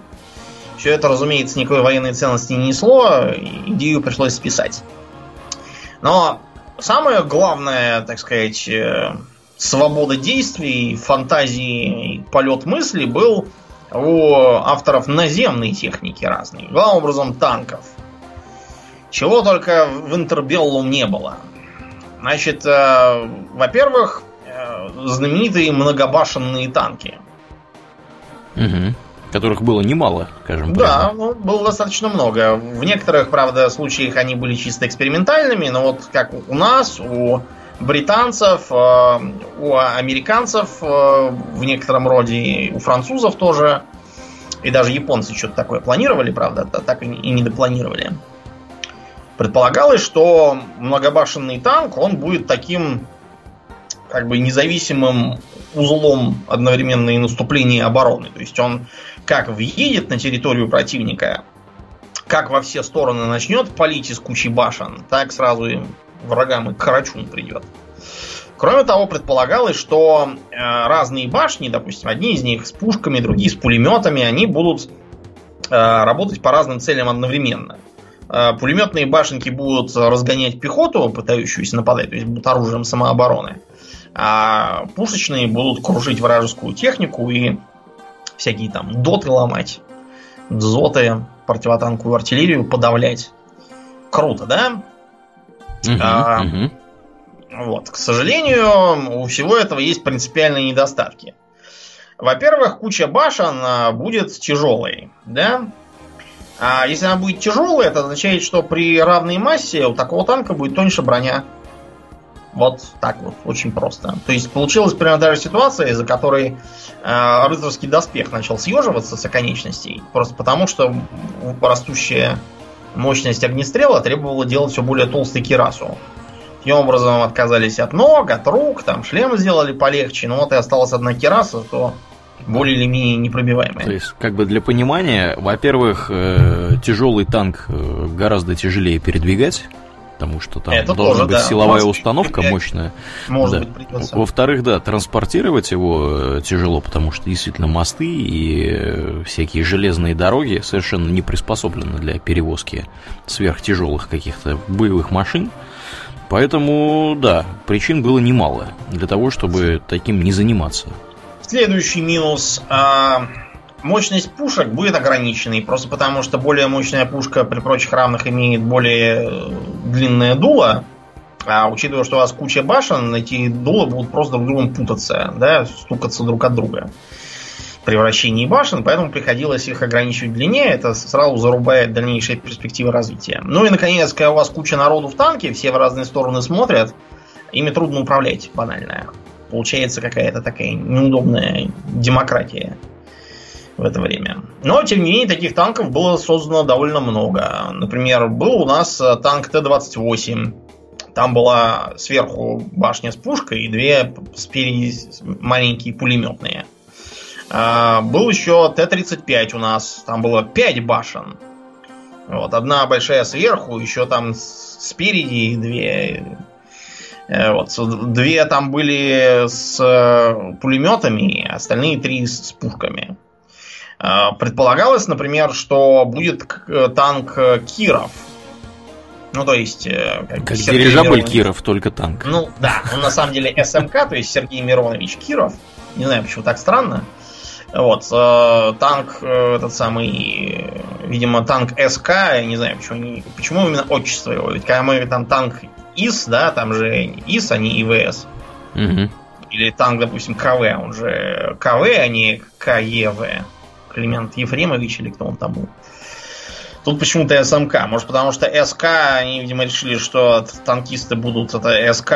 Все это, разумеется, никакой военной ценности не несло, идею пришлось списать. Но самое главное, так сказать, свобода действий, фантазии, полет мысли был у авторов наземной техники разной. Главным образом танков. Чего только в Интербеллум не было. Значит, э, во-первых, э, знаменитые многобашенные танки. Угу. Которых было немало, скажем Да, ну, было достаточно много. В некоторых, правда, случаях они были чисто экспериментальными, но вот как у нас, у британцев, э, у американцев э, в некотором роде, у французов тоже. И даже японцы что-то такое планировали, правда, так и не допланировали. Предполагалось, что многобашенный танк, он будет таким как бы независимым узлом одновременно и наступления и обороны. То есть он как въедет на территорию противника, как во все стороны начнет палить из кучи башен, так сразу им врагам и карачун придет. Кроме того, предполагалось, что э, разные башни, допустим, одни из них с пушками, другие с пулеметами, они будут э, работать по разным целям одновременно. Э, пулеметные башенки будут разгонять пехоту, пытающуюся нападать, то есть будут оружием самообороны. А пушечные будут кружить вражескую технику и всякие там доты ломать, дзоты, противотанковую артиллерию подавлять. Круто, да? Угу, а, угу. Вот. К сожалению, у всего этого есть принципиальные недостатки. Во-первых, куча башен будет тяжелой, да? А если она будет тяжелой, это означает, что при равной массе у такого танка будет тоньше броня. Вот так вот, очень просто. То есть получилась примерно даже ситуация, из-за которой э, рыцарский доспех начал съеживаться с оконечностей, просто потому что растущая мощность огнестрела требовала делать все более толстый кирасу. Таким образом отказались от ног, от рук, там шлем сделали полегче, но вот и осталась одна кераса, то более или менее непробиваемая. То есть, как бы для понимания, во-первых, э, тяжелый танк э, гораздо тяжелее передвигать, потому что там Это должна тоже, быть да. силовая установка мощная. Может да. быть, придется. Во-вторых, да, транспортировать его э, тяжело, потому что действительно мосты и э, всякие железные дороги совершенно не приспособлены для перевозки сверхтяжелых каких-то боевых машин. Поэтому, да, причин было немало для того, чтобы таким не заниматься. Следующий минус. А, Мощность пушек будет ограниченной, просто потому что более мощная пушка при прочих равных имеет более э, длинное дуло. А учитывая, что у вас куча башен, эти дула будут просто друг другом путаться, да, стукаться друг от друга при вращении башен, поэтому приходилось их ограничивать в длине, это сразу зарубает дальнейшие перспективы развития. Ну и, наконец, когда у вас куча народу в танке, все в разные стороны смотрят, ими трудно управлять, банально. Получается какая-то такая неудобная демократия в это время. Но, тем не менее, таких танков было создано довольно много. Например, был у нас э, танк Т-28. Там была сверху башня с пушкой и две спереди маленькие пулеметные. А, был еще Т-35 у нас. Там было 5 башен. Вот, одна большая сверху, еще там спереди две э, вот, две там были с э, пулеметами, остальные три с пушками. А, предполагалось, например, что будет э, танк э, Киров. Ну, то есть... Э, как, как дирижабль Миронович. Киров, только танк. Ну, да. Он на самом деле СМК, то есть Сергей Миронович Киров. Не знаю, почему так странно. Вот, танк этот самый, видимо, танк СК, я не знаю, почему, почему именно отчество его. Ведь когда мы там танк ИС, да, там же ИС, а не ИВС. Угу. Или танк, допустим, КВ, он же КВ, а не КЕВ. Климент Ефремович или кто он там был. Тут почему-то СМК. Может, потому что СК, они, видимо, решили, что танкисты будут это СК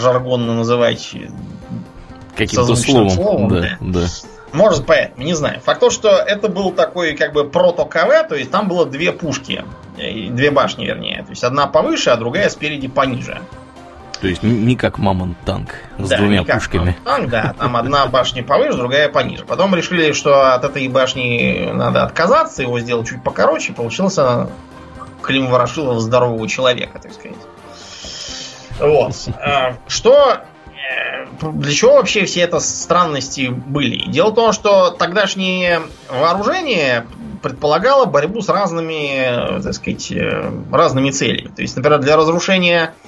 жаргонно называть каким-то словом. словом да, да. да. Может, поэтому, не знаю. Факт то, что это был такой как бы прото-КВ, то есть там было две пушки, две башни, вернее. То есть одна повыше, а другая спереди пониже. То есть не как Мамонт танк с да, двумя пушками. Танк, да, там одна башня повыше, другая пониже. Потом решили, что от этой башни надо отказаться, его сделать чуть покороче, получился Клим Ворошилов здорового человека, так сказать. Вот. А, что э, для чего вообще все это странности были? Дело в том, что тогдашнее вооружение предполагало борьбу с разными, так сказать, э, разными целями. То есть, например, для разрушения э,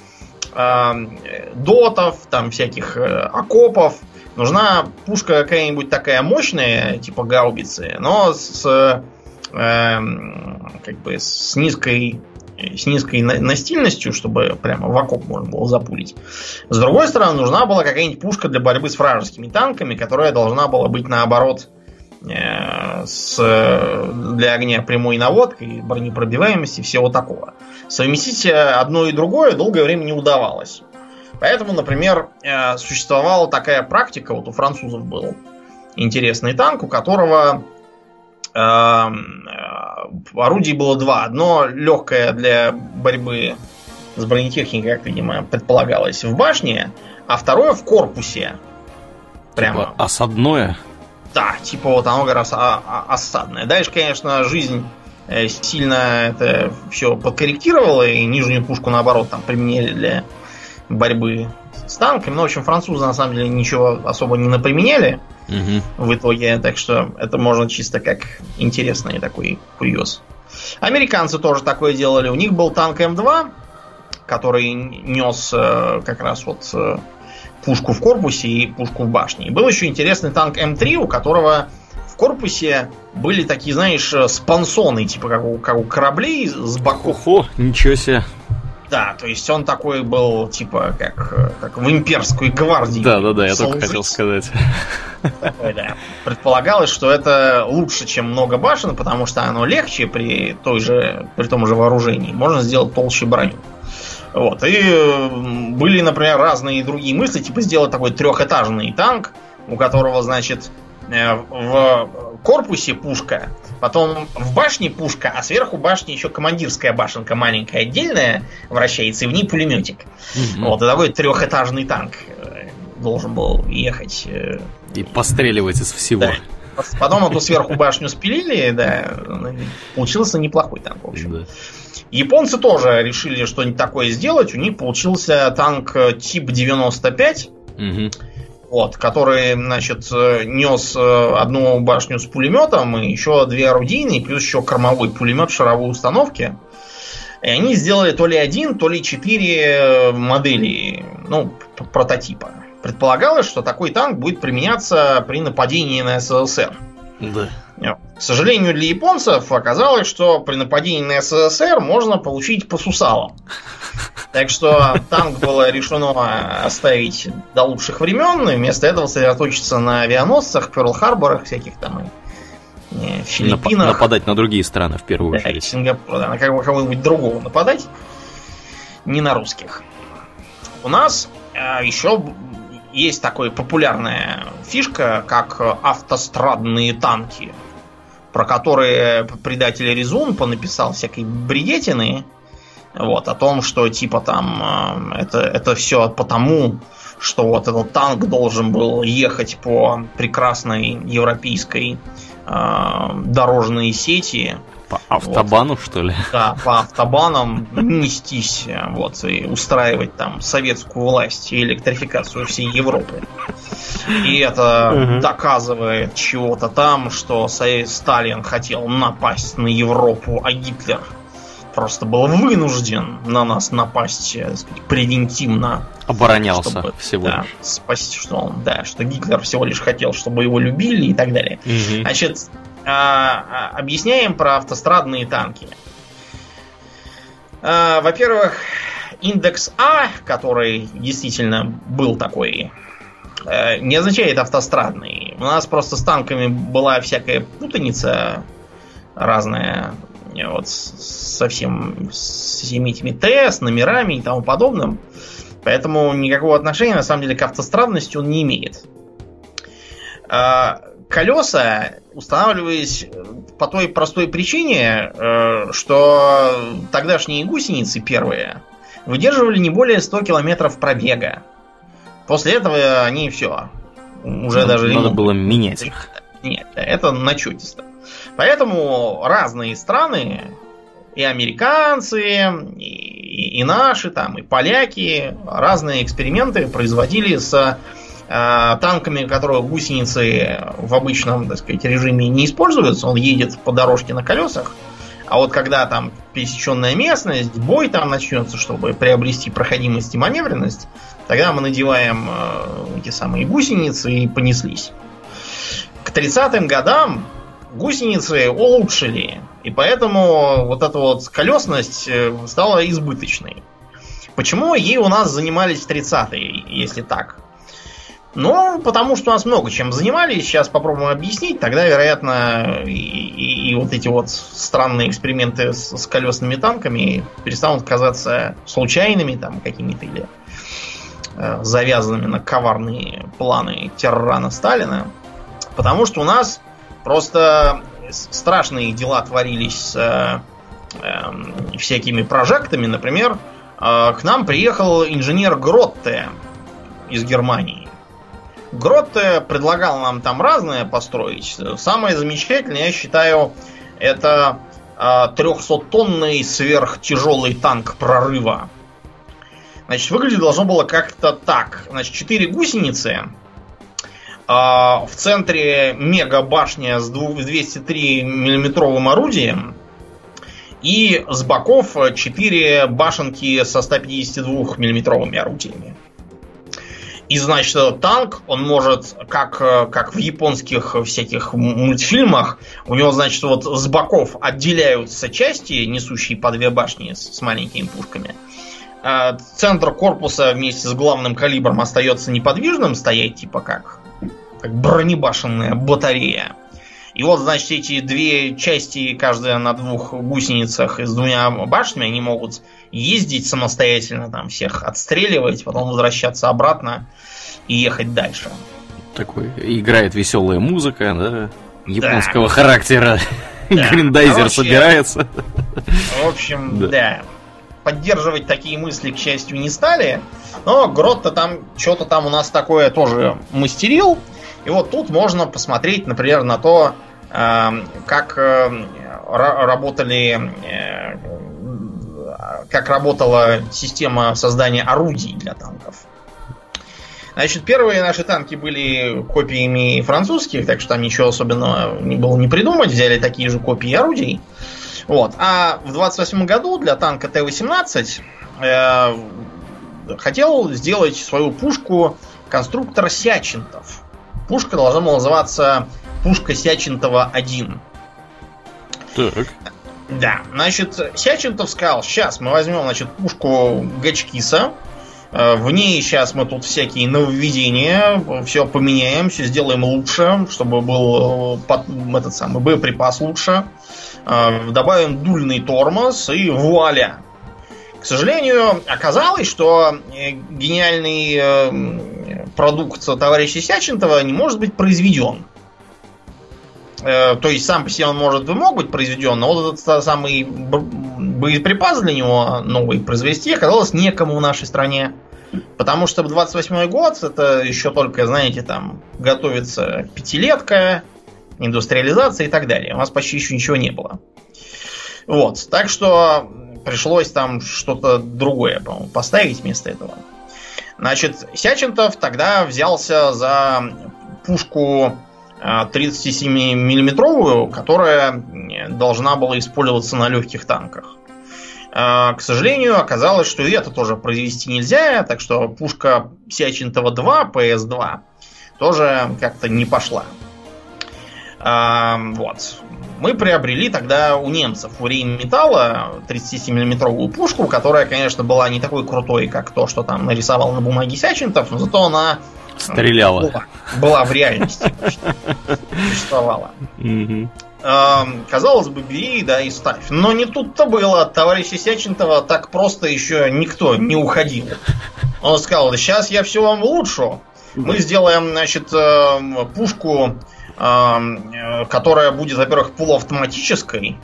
дотов, там всяких э, окопов. Нужна пушка какая-нибудь такая мощная, типа гаубицы, но с, э, как бы с низкой с низкой настильностью, чтобы прямо в окоп можно было запулить. С другой стороны, нужна была какая-нибудь пушка для борьбы с вражескими танками, которая должна была быть наоборот с, для огня прямой наводкой, бронепробиваемости, всего такого. Совместить э, одно и другое долгое время не удавалось. Поэтому, например, э, существовала такая практика, вот у французов был интересный танк, у которого э, орудий было два. Одно легкое для борьбы с бронетехникой, как, видимо, предполагалось, в башне, а второе в корпусе. Прямо. Типа осадное? Да, типа вот оно как раз осадное. Дальше, конечно, жизнь э, сильно это все подкорректировала, и нижнюю пушку, наоборот, там применили для борьбы с танками. Ну, в общем, французы на самом деле ничего особо не наприменяли угу. в итоге, так что это можно чисто как интересный такой курьез. Американцы тоже такое делали. У них был танк М2, который нес э, как раз вот э, пушку в корпусе и пушку в башне. И был еще интересный танк М3, у которого в корпусе были такие, знаешь, спансоны, типа как у, как у кораблей с боков. Ого, ничего себе. Да, то есть он такой был, типа, как, как в имперской гвардии. Да, да, да, я только хотел сказать. Такой, да. Предполагалось, что это лучше, чем много башен, потому что оно легче при той же, при том же вооружении. Можно сделать толще броню. Вот. И были, например, разные другие мысли, типа сделать такой трехэтажный танк, у которого, значит, э, в корпусе пушка, потом в башне пушка, а сверху башни еще командирская башенка маленькая отдельная вращается, и в ней пулеметик. Угу. Вот, и такой трехэтажный танк э, должен был ехать. Э, и постреливать из всего. Да. Потом эту сверху башню спилили, да, получился неплохой танк, в общем. Да. Японцы тоже решили что-нибудь такое сделать. У них получился танк тип 95. Угу вот, который, значит, нес э, одну башню с пулеметом и еще две орудийные, плюс еще кормовой пулемет шаровой установки. И они сделали то ли один, то ли четыре модели, ну, прототипа. Предполагалось, что такой танк будет применяться при нападении на СССР. Да. К сожалению для японцев оказалось, что при нападении на СССР можно получить по сусалам. Так что танк было решено оставить до лучших времен, и вместо этого сосредоточиться на авианосцах, Перл-Харборах, всяких там и Филиппинах. Нападать на другие страны в первую да, очередь. Сингапур, да, на кого-нибудь другого нападать, не на русских. У нас э, еще есть такая популярная фишка, как автострадные танки, про которые предатель Резун понаписал всякой бредетины, вот, о том, что типа там э, это, это все потому, что вот этот танк должен был ехать по прекрасной европейской э, дорожной сети, по автобану, вот. что ли? Да, по автобанам нестись вот, и устраивать там советскую власть и электрификацию всей Европы. И это угу. доказывает чего-то там, что Сталин хотел напасть на Европу, а Гитлер просто был вынужден на нас напасть, так сказать, превентивно. Оборонялся чтобы, всего да, лишь. Спасти, что он, да, что Гитлер всего лишь хотел, чтобы его любили и так далее. Угу. Значит, а, а, объясняем про автострадные танки. А, во-первых, индекс А, который действительно был такой, э, не означает автострадный. У нас просто с танками была всякая путаница разная. Вот со всем с всеми этими Т, с номерами и тому подобным. Поэтому никакого отношения на самом деле к автострадности он не имеет колеса устанавливались э, по той простой причине, э, что тогдашние гусеницы первые выдерживали не более 100 километров пробега. После этого они все. Уже надо, даже... Надо было менять их. Нет, это начетисто. Поэтому разные страны, и американцы, и, и наши, там, и поляки, разные эксперименты производили с а, танками, которые гусеницы в обычном, так сказать, режиме не используются, он едет по дорожке на колесах. А вот когда там пересеченная местность, бой там начнется, чтобы приобрести проходимость и маневренность, тогда мы надеваем э, эти самые гусеницы и понеслись. К 30-м годам гусеницы улучшили, и поэтому вот эта вот колесность э, стала избыточной. Почему ей у нас занимались в 30-е, если так? Ну, потому что у нас много чем занимались. Сейчас попробуем объяснить. Тогда, вероятно, и, и, и вот эти вот странные эксперименты с, с колесными танками перестанут казаться случайными там какими-то или э, завязанными на коварные планы террорана Сталина. Потому что у нас просто страшные дела творились с э, э, всякими прожектами. Например, э, к нам приехал инженер Гротте из Германии Гротте предлагал нам там разное построить. Самое замечательное, я считаю, это э, 300-тонный сверхтяжелый танк прорыва. Значит, выглядеть должно было как-то так. Значит, четыре гусеницы. Э, в центре мега башня с 203 миллиметровым орудием. И с боков 4 башенки со 152 миллиметровыми орудиями. И, значит, танк, он может, как, как в японских всяких мультфильмах, у него, значит, вот с боков отделяются части, несущие по две башни с, с маленькими пушками. А центр корпуса вместе с главным калибром остается неподвижным, стоять типа как, как бронебашенная батарея. И вот, значит, эти две части, каждая на двух гусеницах и с двумя башнями, они могут ездить самостоятельно, там всех отстреливать, потом возвращаться обратно и ехать дальше. Такой играет веселая музыка, да? Японского да. характера. Да. <laughs> Гриндайзер собирается. В общем, да. да. Поддерживать такие мысли, к счастью, не стали. Но Гротто там что-то там у нас такое тоже мастерил. И вот тут можно посмотреть, например, на то, эм, как э, работали э, как работала система создания орудий для танков. Значит, первые наши танки были копиями французских, так что там ничего особенного не было не придумать. Взяли такие же копии орудий. Вот. А в 28 году для танка Т-18 э, хотел сделать свою пушку конструктор Сячинтов. Пушка должна была называться пушка Сячинтова-1. Так. Да, значит, Сячинтов сказал, сейчас мы возьмем, значит, пушку Гачкиса, э, в ней сейчас мы тут всякие нововведения, все поменяем, все сделаем лучше, чтобы был э, этот самый боеприпас лучше. Э, добавим дульный тормоз и вуаля. К сожалению, оказалось, что гениальный продукт товарища Сячинтова не может быть произведен. Э, то есть сам по себе он может и мог быть произведен, но вот этот самый боеприпас для него новый произвести оказалось некому в нашей стране. Потому что 28 год это еще только, знаете, там готовится пятилетка, индустриализация и так далее. У нас почти еще ничего не было. Вот. Так что пришлось там что-то другое, по-моему, поставить вместо этого. Значит, Сячентов тогда взялся за пушку 37-миллиметровую, э, которая должна была использоваться на легких танках. Э, к сожалению, оказалось, что и это тоже произвести нельзя, так что пушка Сячентова 2, PS2, тоже как-то не пошла. Э, вот. Мы приобрели тогда у немцев у Рейнметалла 37-мм пушку, которая, конечно, была не такой крутой, как то, что там нарисовал на бумаге Сячентов, но зато она Стреляла. Была, была в реальности. Существовала. Казалось бы, бери, да, и ставь. Но не тут-то было. От товарища Сячентова так просто еще никто не уходил. Он сказал, сейчас я все вам улучшу. Мы сделаем, значит, эм, пушку Э, которая будет, во-первых, полуавтоматической.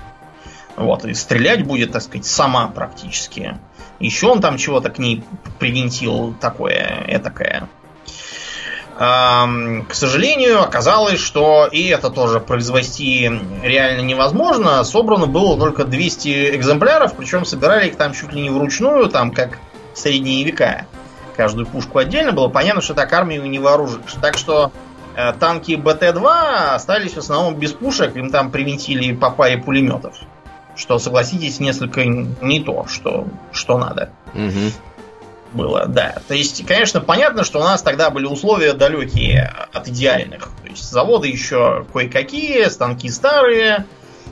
Вот, и стрелять будет, так сказать, сама практически. Еще он там чего-то к ней привинтил такое, этакое. К сожалению, оказалось, что и это тоже произвести реально невозможно. Собрано было только 200 экземпляров, причем собирали их там чуть ли не вручную, там как в средние века. Каждую пушку отдельно было понятно, что так армию не вооружишь. Так что Э, танки БТ-2 остались в основном без пушек, им там привинтили по паре пулеметов. Что, согласитесь, несколько не то, что, что надо. Угу. Было, да. То есть, конечно, понятно, что у нас тогда были условия далекие от идеальных. То есть заводы еще кое-какие, станки старые,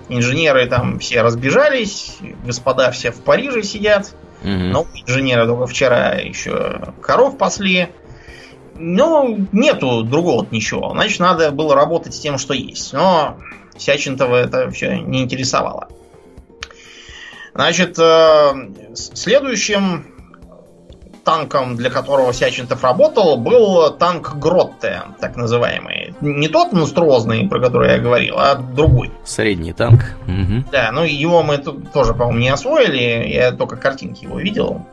инженеры там все разбежались, господа все в Париже сидят. Угу. Но инженеры только вчера еще коров пасли. Ну, нету другого ничего. Значит, надо было работать с тем, что есть. Но Сячинтова это все не интересовало. Значит, э, следующим танком, для которого Сячинтов работал, был танк Гротте, так называемый. Не тот монструозный, про который я говорил, а другой. Средний танк. Угу. Да, ну его мы тут тоже, по-моему, не освоили. Я только картинки его видел.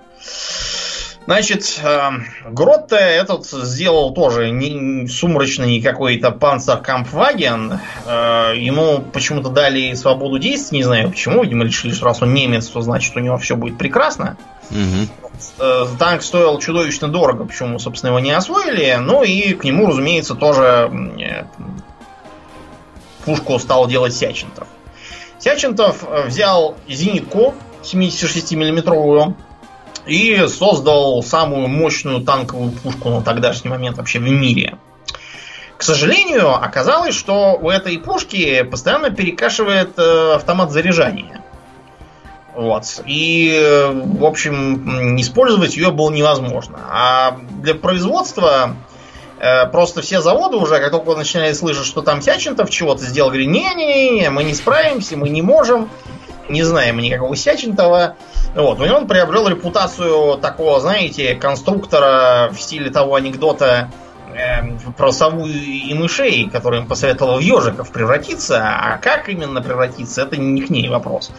Значит, э, Гротте этот сделал тоже не, сумрачный какой-то панцеркампваген. Э, ему почему-то дали свободу действий, не знаю почему. Видимо, решили, что раз он немец, то значит у него все будет прекрасно. Угу. Танк стоил чудовищно дорого, почему, собственно, его не освоили. Ну и к нему, разумеется, тоже пушку стал делать Сячентов. Сячентов взял зенитку 76-миллиметровую, и создал самую мощную танковую пушку на тогдашний момент вообще в мире. К сожалению, оказалось, что у этой пушки постоянно перекашивает э, автомат заряжания. Вот. И, в общем, использовать ее было невозможно. А для производства э, просто все заводы уже, как только начинали слышать, что там Сячентов чего-то сделал, говорили, не-не-не, мы не справимся, мы не можем не знаем никакого Сячентова. Вот. У него он приобрел репутацию такого, знаете, конструктора в стиле того анекдота э, про сову и мышей, который им посоветовал в ежиков превратиться. А как именно превратиться, это не к ней вопрос.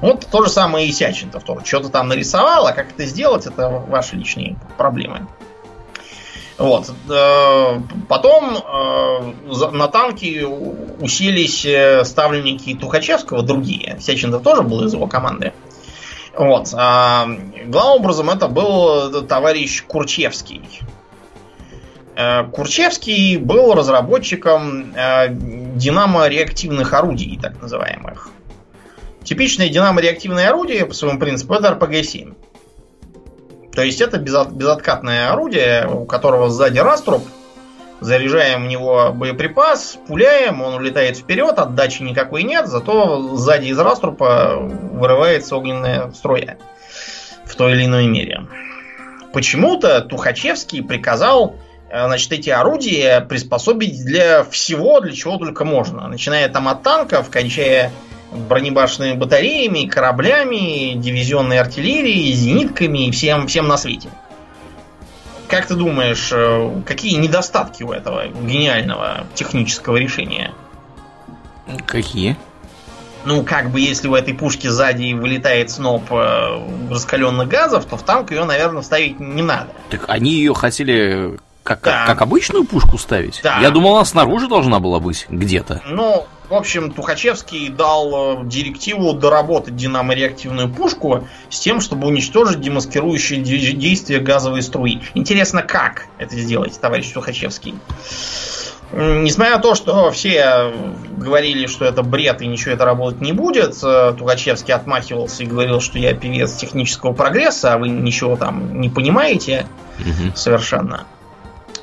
Вот то же самое и Сячентов тоже. Что-то там нарисовал, а как это сделать, это ваши личные проблемы. Вот. Э, потом э, на танки уселись э, ставленники Тухачевского, другие. Сеченов тоже был из его команды. Вот. А главным образом это был товарищ Курчевский. Курчевский был разработчиком динамо-реактивных орудий, так называемых. Типичное динамо-реактивное орудие по своему принципу это РПГ-7. То есть это безоткатное орудие, у которого сзади раструб. Заряжаем в него боеприпас, пуляем, он улетает вперед, отдачи никакой нет, зато сзади из раструпа вырывается огненная струя в той или иной мере. Почему-то Тухачевский приказал э, значит, эти орудия приспособить для всего, для чего только можно. Начиная там от танков, кончая бронебашенными батареями, кораблями, дивизионной артиллерией, зенитками и всем, всем на свете. Как ты думаешь, э, какие недостатки у этого гениального технического решения? Какие? Ну, как бы, если у этой пушки сзади вылетает сноп э, раскаленных газов, то в танк ее, наверное, ставить не надо. Так они ее хотели как, да. как, как обычную пушку ставить? Да. Я думал, она снаружи должна была быть где-то. Ну, в общем, Тухачевский дал э, директиву доработать динамо-реактивную пушку с тем, чтобы уничтожить демаскирующие действия газовой струи. Интересно, как это сделать, товарищ Тухачевский? Несмотря на то, что все говорили, что это бред и ничего это работать не будет, э, Тухачевский отмахивался и говорил, что я певец технического прогресса, а вы ничего там не понимаете угу. совершенно.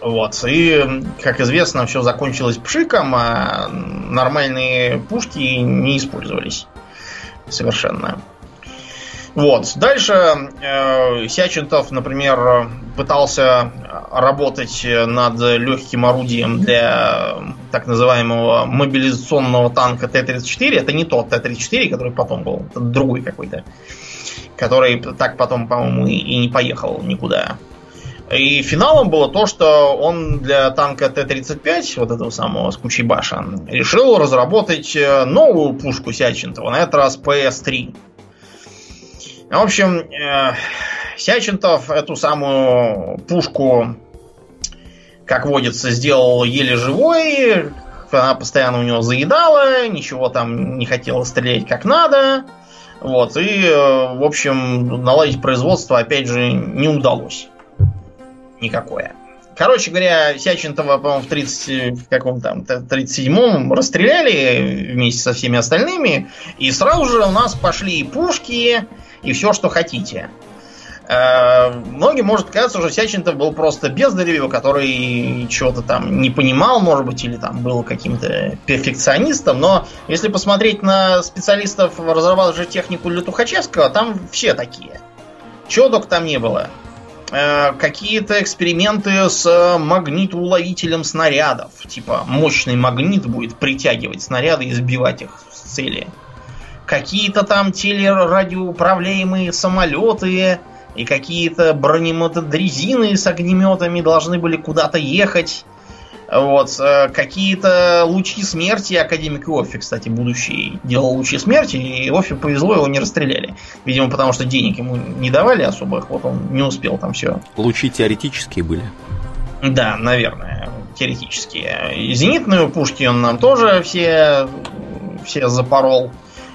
Вот. И, как известно, все закончилось пшиком, а нормальные пушки не использовались совершенно. Вот. Дальше э, Сячентов, например, пытался работать над легким орудием для так называемого мобилизационного танка Т-34. Это не тот Т-34, который потом был, это другой какой-то. Который так потом, по-моему, и не поехал никуда. И финалом было то, что он для танка Т-35, вот этого самого с кучей башен, решил разработать э, новую пушку Сячентова, на этот раз ПС-3. В общем, э, Сячентов эту самую пушку, как водится, сделал еле живой. Она постоянно у него заедала, ничего там не хотела стрелять как надо. Вот, и, э, в общем, наладить производство, опять же, не удалось никакое. Короче говоря, Сячентова, по-моему, в 30, в каком там, 37-м расстреляли вместе со всеми остальными, и сразу же у нас пошли и пушки, и все, что хотите. Э, многим может казаться, что Сячентов был просто бездаревью, который чего-то там не понимал, может быть, или там был каким-то перфекционистом, но если посмотреть на специалистов, разрабатывающих технику для Тухачевского, там все такие. Чего только там не было. Э, какие-то эксперименты с магнитоуловителем снарядов. Типа мощный магнит будет притягивать снаряды и сбивать их с цели. Какие-то там телерадиоуправляемые самолеты и какие-то бронемотодрезины с огнеметами должны были куда-то ехать. Вот, э, какие-то лучи смерти академик Офи, кстати, будущий, делал лучи смерти, и Офи повезло, его не расстреляли. Видимо, потому что денег ему не давали особых, вот он не успел там все. Лучи теоретические были. Да, наверное, теоретические. Зенитные пушки он нам тоже все, все запорол.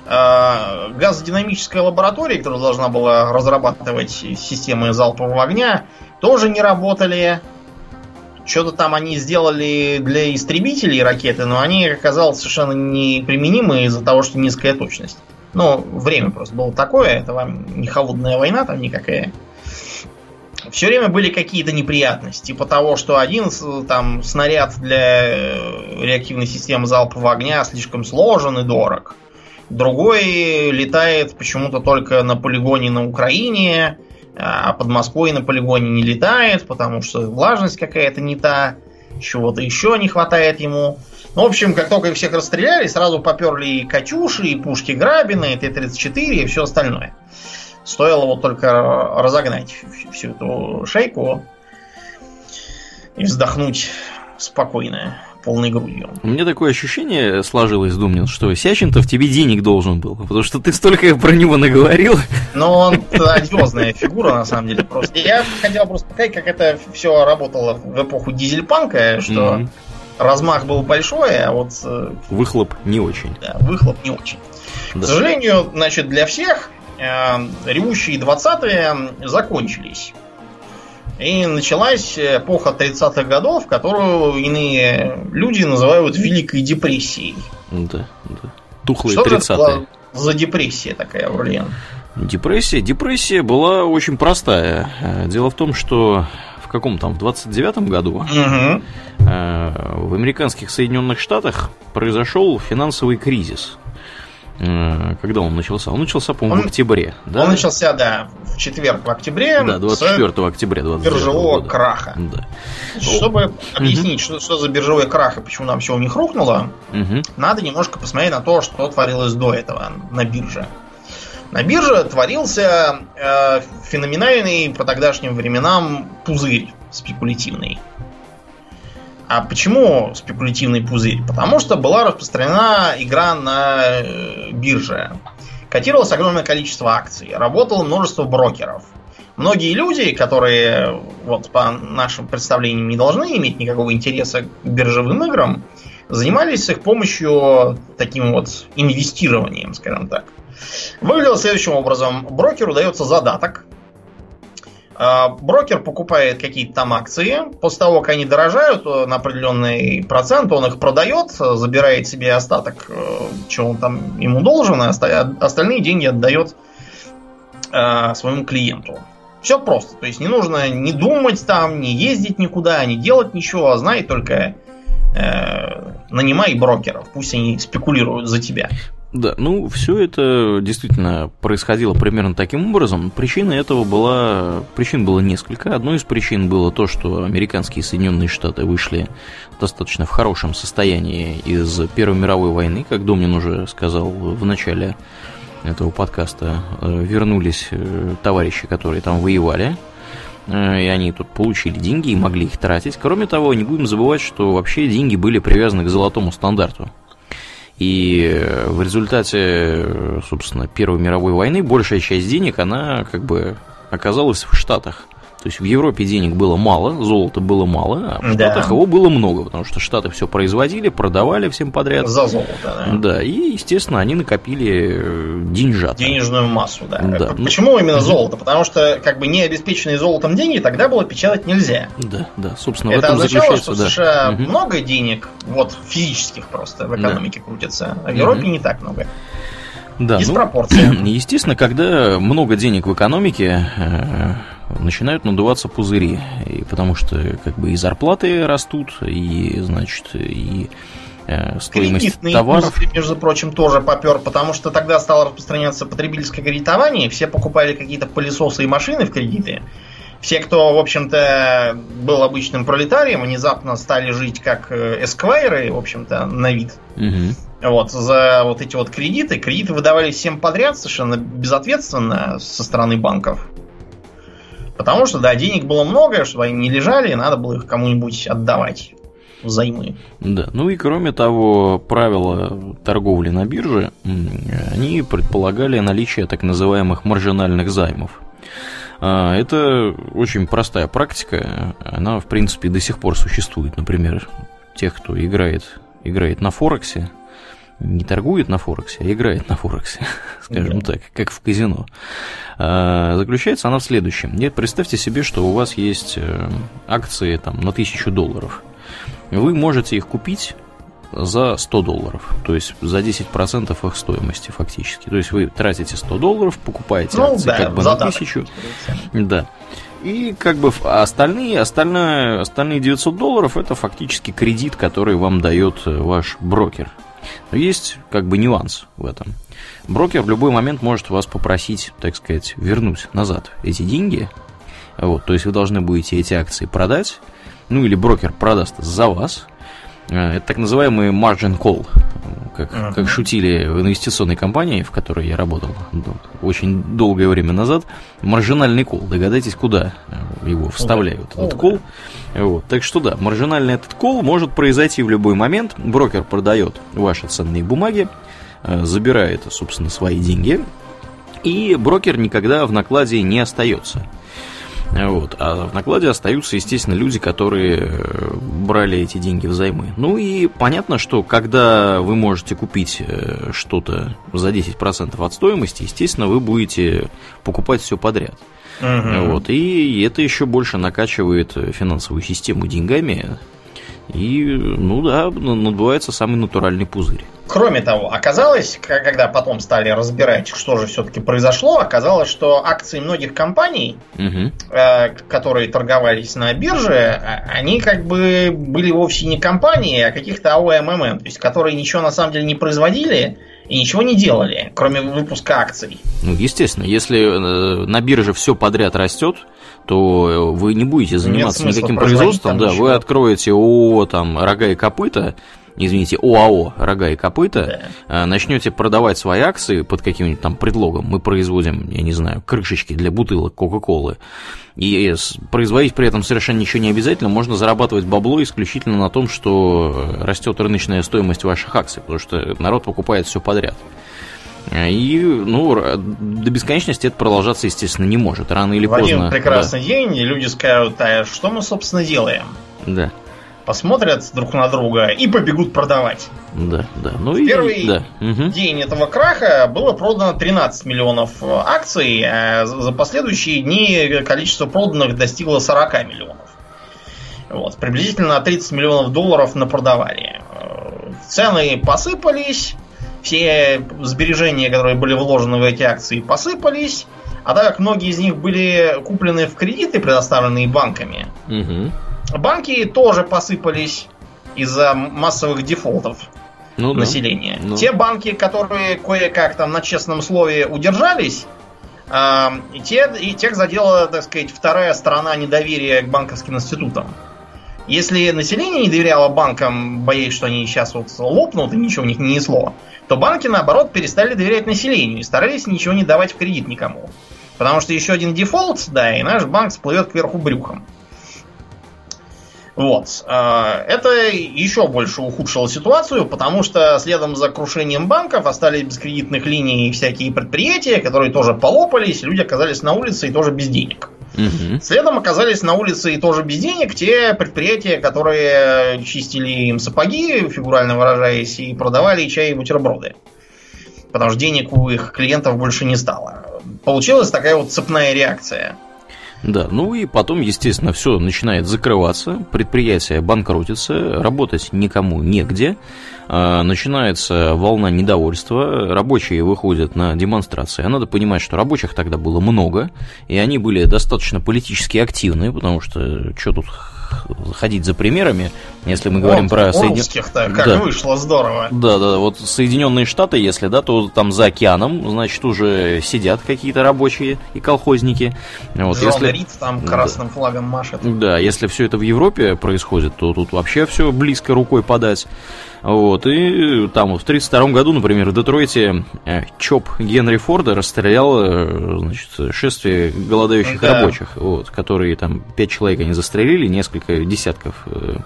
Э, газодинамическая лаборатория, которая должна была разрабатывать системы залпового огня, тоже не работали. Что-то там они сделали для истребителей ракеты, но они оказалось совершенно неприменимы из-за того, что низкая точность. Ну, время просто было такое, это вам не холодная война там никакая. Все время были какие-то неприятности, типа того, что один там снаряд для э, реактивной системы залпового огня слишком сложен и дорог. Другой летает почему-то только на полигоне на Украине, а под Москвой на полигоне не летает, потому что влажность какая-то не та, чего-то еще не хватает ему. Ну, в общем, как только их всех расстреляли, сразу поперли и Катюши, и пушки Грабина, и Т-34, и все остальное. Стоило вот только разогнать всю эту шейку и вздохнуть спокойно полной грудью. У меня такое ощущение сложилось, Думнин, что Сячин-то в тебе денег должен был, потому что ты столько про него наговорил. Но он одиозная фигура, на самом деле, просто. Я хотел просто показать, как это все работало в эпоху дизельпанка, что размах был большой, а вот... Э, выхлоп не очень. Да, выхлоп не очень. Да. К сожалению, значит, для всех э, ревущие 20-е закончились. И началась эпоха 30-х годов, которую иные люди называют Великой депрессией. Да, да. Тухлые Что 30-е. за депрессия такая, Аурлиен? Депрессия? Депрессия была очень простая. Дело в том, что в каком там, в 29-м году угу. в американских Соединенных Штатах произошел финансовый кризис. Э, когда он начался? Он начался, по-моему, в октябре. Да? Он начался, да, в четверг в октябре. Да, 24 октября 20 Биржевого года. краха. Да. Чтобы ну, объяснить, угу. что, что за биржевой крах и почему нам все у них рухнуло, угу. надо немножко посмотреть на то, что творилось до этого на бирже. На бирже творился э, феноменальный по тогдашним временам пузырь спекулятивный. А почему спекулятивный пузырь? Потому что была распространена игра на э, бирже. Котировалось огромное количество акций. Работало множество брокеров. Многие люди, которые вот по нашим представлениям не должны иметь никакого интереса к биржевым играм, занимались с их помощью таким вот инвестированием, скажем так. Выглядело следующим образом. Брокеру дается задаток – брокер покупает какие-то там акции, после того, как они дорожают на определенный процент, он их продает, забирает себе остаток, э, чего он там ему должен, а остальные деньги отдает э, своему клиенту. Все просто. То есть не нужно не думать там, не ездить никуда, не делать ничего, а знай только э, нанимай брокеров. Пусть они спекулируют за тебя. Да, ну все это действительно происходило примерно таким образом. Причина этого была, причин было несколько. Одной из причин было то, что американские Соединенные Штаты вышли достаточно в хорошем состоянии из Первой мировой войны, как Домнин уже сказал в начале этого подкаста. Э, вернулись э, товарищи, которые там воевали, э, и они тут получили деньги и могли их тратить. Кроме того, не будем забывать, что вообще деньги были привязаны к золотому стандарту. И в результате, собственно, Первой мировой войны большая часть денег, она как бы оказалась в Штатах. То есть в Европе денег было мало, золота было мало, а в да. Штатах его было много, потому что Штаты все производили, продавали всем подряд. За золото, да. Да, и, естественно, они накопили э, деньжат. Денежную массу, да. да. Почему именно золото? Потому что как бы не обеспеченные золотом деньги тогда было печатать нельзя. Да, да, собственно, Это в этом означало, что в США угу. много денег, вот физических просто в экономике да. крутится, а в Европе угу. не так много. Да, Диспропорция. Ну, <clears throat> естественно, когда много денег в экономике, э, начинают надуваться пузыри, и потому что как бы и зарплаты растут, и значит и э, стоимость Кредитный товаров. Пузырь, между прочим, тоже попер, потому что тогда стало распространяться потребительское кредитование, все покупали какие-то пылесосы и машины в кредиты. Все, кто, в общем-то, был обычным пролетарием, внезапно стали жить как э, эсквайры, в общем-то, на вид. Угу. Вот, за вот эти вот кредиты. Кредиты выдавались всем подряд, совершенно безответственно со стороны банков. Потому что, да, денег было много, чтобы они не лежали, и надо было их кому-нибудь отдавать. взаймы. Да, ну и кроме того, правила торговли на бирже, они предполагали наличие так называемых маржинальных займов. А, это очень простая практика, она, в принципе, до сих пор существует. Например, тех, кто играет, играет на Форексе, не торгует на Форексе, а играет на Форексе, <laughs> скажем да. так, как в казино. А, заключается она в следующем. Нет, представьте себе, что у вас есть э, акции там, на тысячу долларов. Вы можете их купить за 100 долларов, то есть за 10% их стоимости фактически. То есть вы тратите 100 долларов, покупаете ну, акции да, как бы на тысячу. Да. И как бы остальные, остальное, остальные 900 долларов это фактически кредит, который вам дает ваш брокер. Но есть как бы нюанс в этом. Брокер в любой момент может вас попросить, так сказать, вернуть назад эти деньги. Вот, то есть вы должны будете эти акции продать, ну или брокер продаст за вас, это так называемый margin call, как, uh-huh. как шутили в инвестиционной компании, в которой я работал очень долгое время назад. Маржинальный кол. Догадайтесь, куда его вставляют, этот кол. Вот. Так что да, маржинальный этот кол может произойти в любой момент. Брокер продает ваши ценные бумаги, э, забирает, собственно, свои деньги, и брокер никогда в накладе не остается. Вот. А в накладе остаются, естественно, люди, которые э, брали эти деньги взаймы. Ну и понятно, что когда вы можете купить э, что-то за 10% от стоимости, естественно, вы будете покупать все подряд. Угу. Вот. И это еще больше накачивает финансовую систему деньгами. И, ну да, надувается самый натуральный пузырь. Кроме того, оказалось, когда потом стали разбирать, что же все-таки произошло, оказалось, что акции многих компаний, угу. э, которые торговались на бирже, а, они как бы были вовсе не компании, а каких-то АОММ, то есть которые ничего на самом деле не производили и ничего не делали, кроме выпуска акций. Ну, естественно, если э, на бирже все подряд растет, то вы не будете заниматься никаким производством, да, вы откроете ООО, там, рога и копыта, извините, ОАО «Рога и копыта», да. начнете продавать свои акции под каким-нибудь там предлогом, мы производим, я не знаю, крышечки для бутылок Кока-Колы, и производить при этом совершенно ничего не обязательно, можно зарабатывать бабло исключительно на том, что растет рыночная стоимость ваших акций, потому что народ покупает все подряд. И, ну, до бесконечности это продолжаться, естественно, не может. Рано или В поздно. В один прекрасный да. день люди скажут, а что мы, собственно, делаем? Да посмотрят друг на друга и побегут продавать. Да, да. Ну в и, первый да. день этого краха было продано 13 миллионов акций, а за последующие дни количество проданных достигло 40 миллионов. Вот, приблизительно 30 миллионов долларов на продавали. Цены посыпались, все сбережения, которые были вложены в эти акции, посыпались. А так как многие из них были куплены в кредиты, предоставленные банками, угу Банки тоже посыпались из-за массовых дефолтов ну, населения. Да. Ну. Те банки, которые кое-как там на честном слове удержались, э, и, те, и тех задела, так сказать, вторая сторона недоверия к банковским институтам. Если население не доверяло банкам, боясь, что они сейчас вот лопнут и ничего у них не несло, то банки, наоборот, перестали доверять населению и старались ничего не давать в кредит никому. Потому что еще один дефолт, да, и наш банк всплывет кверху брюхом. Вот. А, это еще больше ухудшило ситуацию, потому что следом за крушением банков остались без кредитных линий всякие предприятия, которые тоже полопались, люди оказались на улице и тоже без денег. Угу. Следом оказались на улице и тоже без денег те предприятия, которые чистили им сапоги, фигурально выражаясь, и продавали чай и бутерброды. Потому что денег у их клиентов больше не стало. Получилась такая вот цепная реакция. Да, ну и потом, естественно, все начинает закрываться, предприятие банкротится, работать никому негде, а, начинается волна недовольства, рабочие выходят на демонстрации. А надо понимать, что рабочих тогда было много, и они были достаточно политически активны, потому что что тут ходить за примерами, если мы говорим вот, про Соединенные... как да. вышло здорово. Да, да, вот Соединенные Штаты, если, да, то там за океаном, значит, уже сидят какие-то рабочие и колхозники. Вот, Джон если... Рид там красным да. флагом машет. Да, если все это в Европе происходит, то тут вообще все близко рукой подать. Вот, и там в 1932 году, например, в Детройте э, ЧОП Генри Форда расстрелял э, значит, шествие голодающих да. рабочих, вот, которые там пять человек они застрелили, несколько десятков э,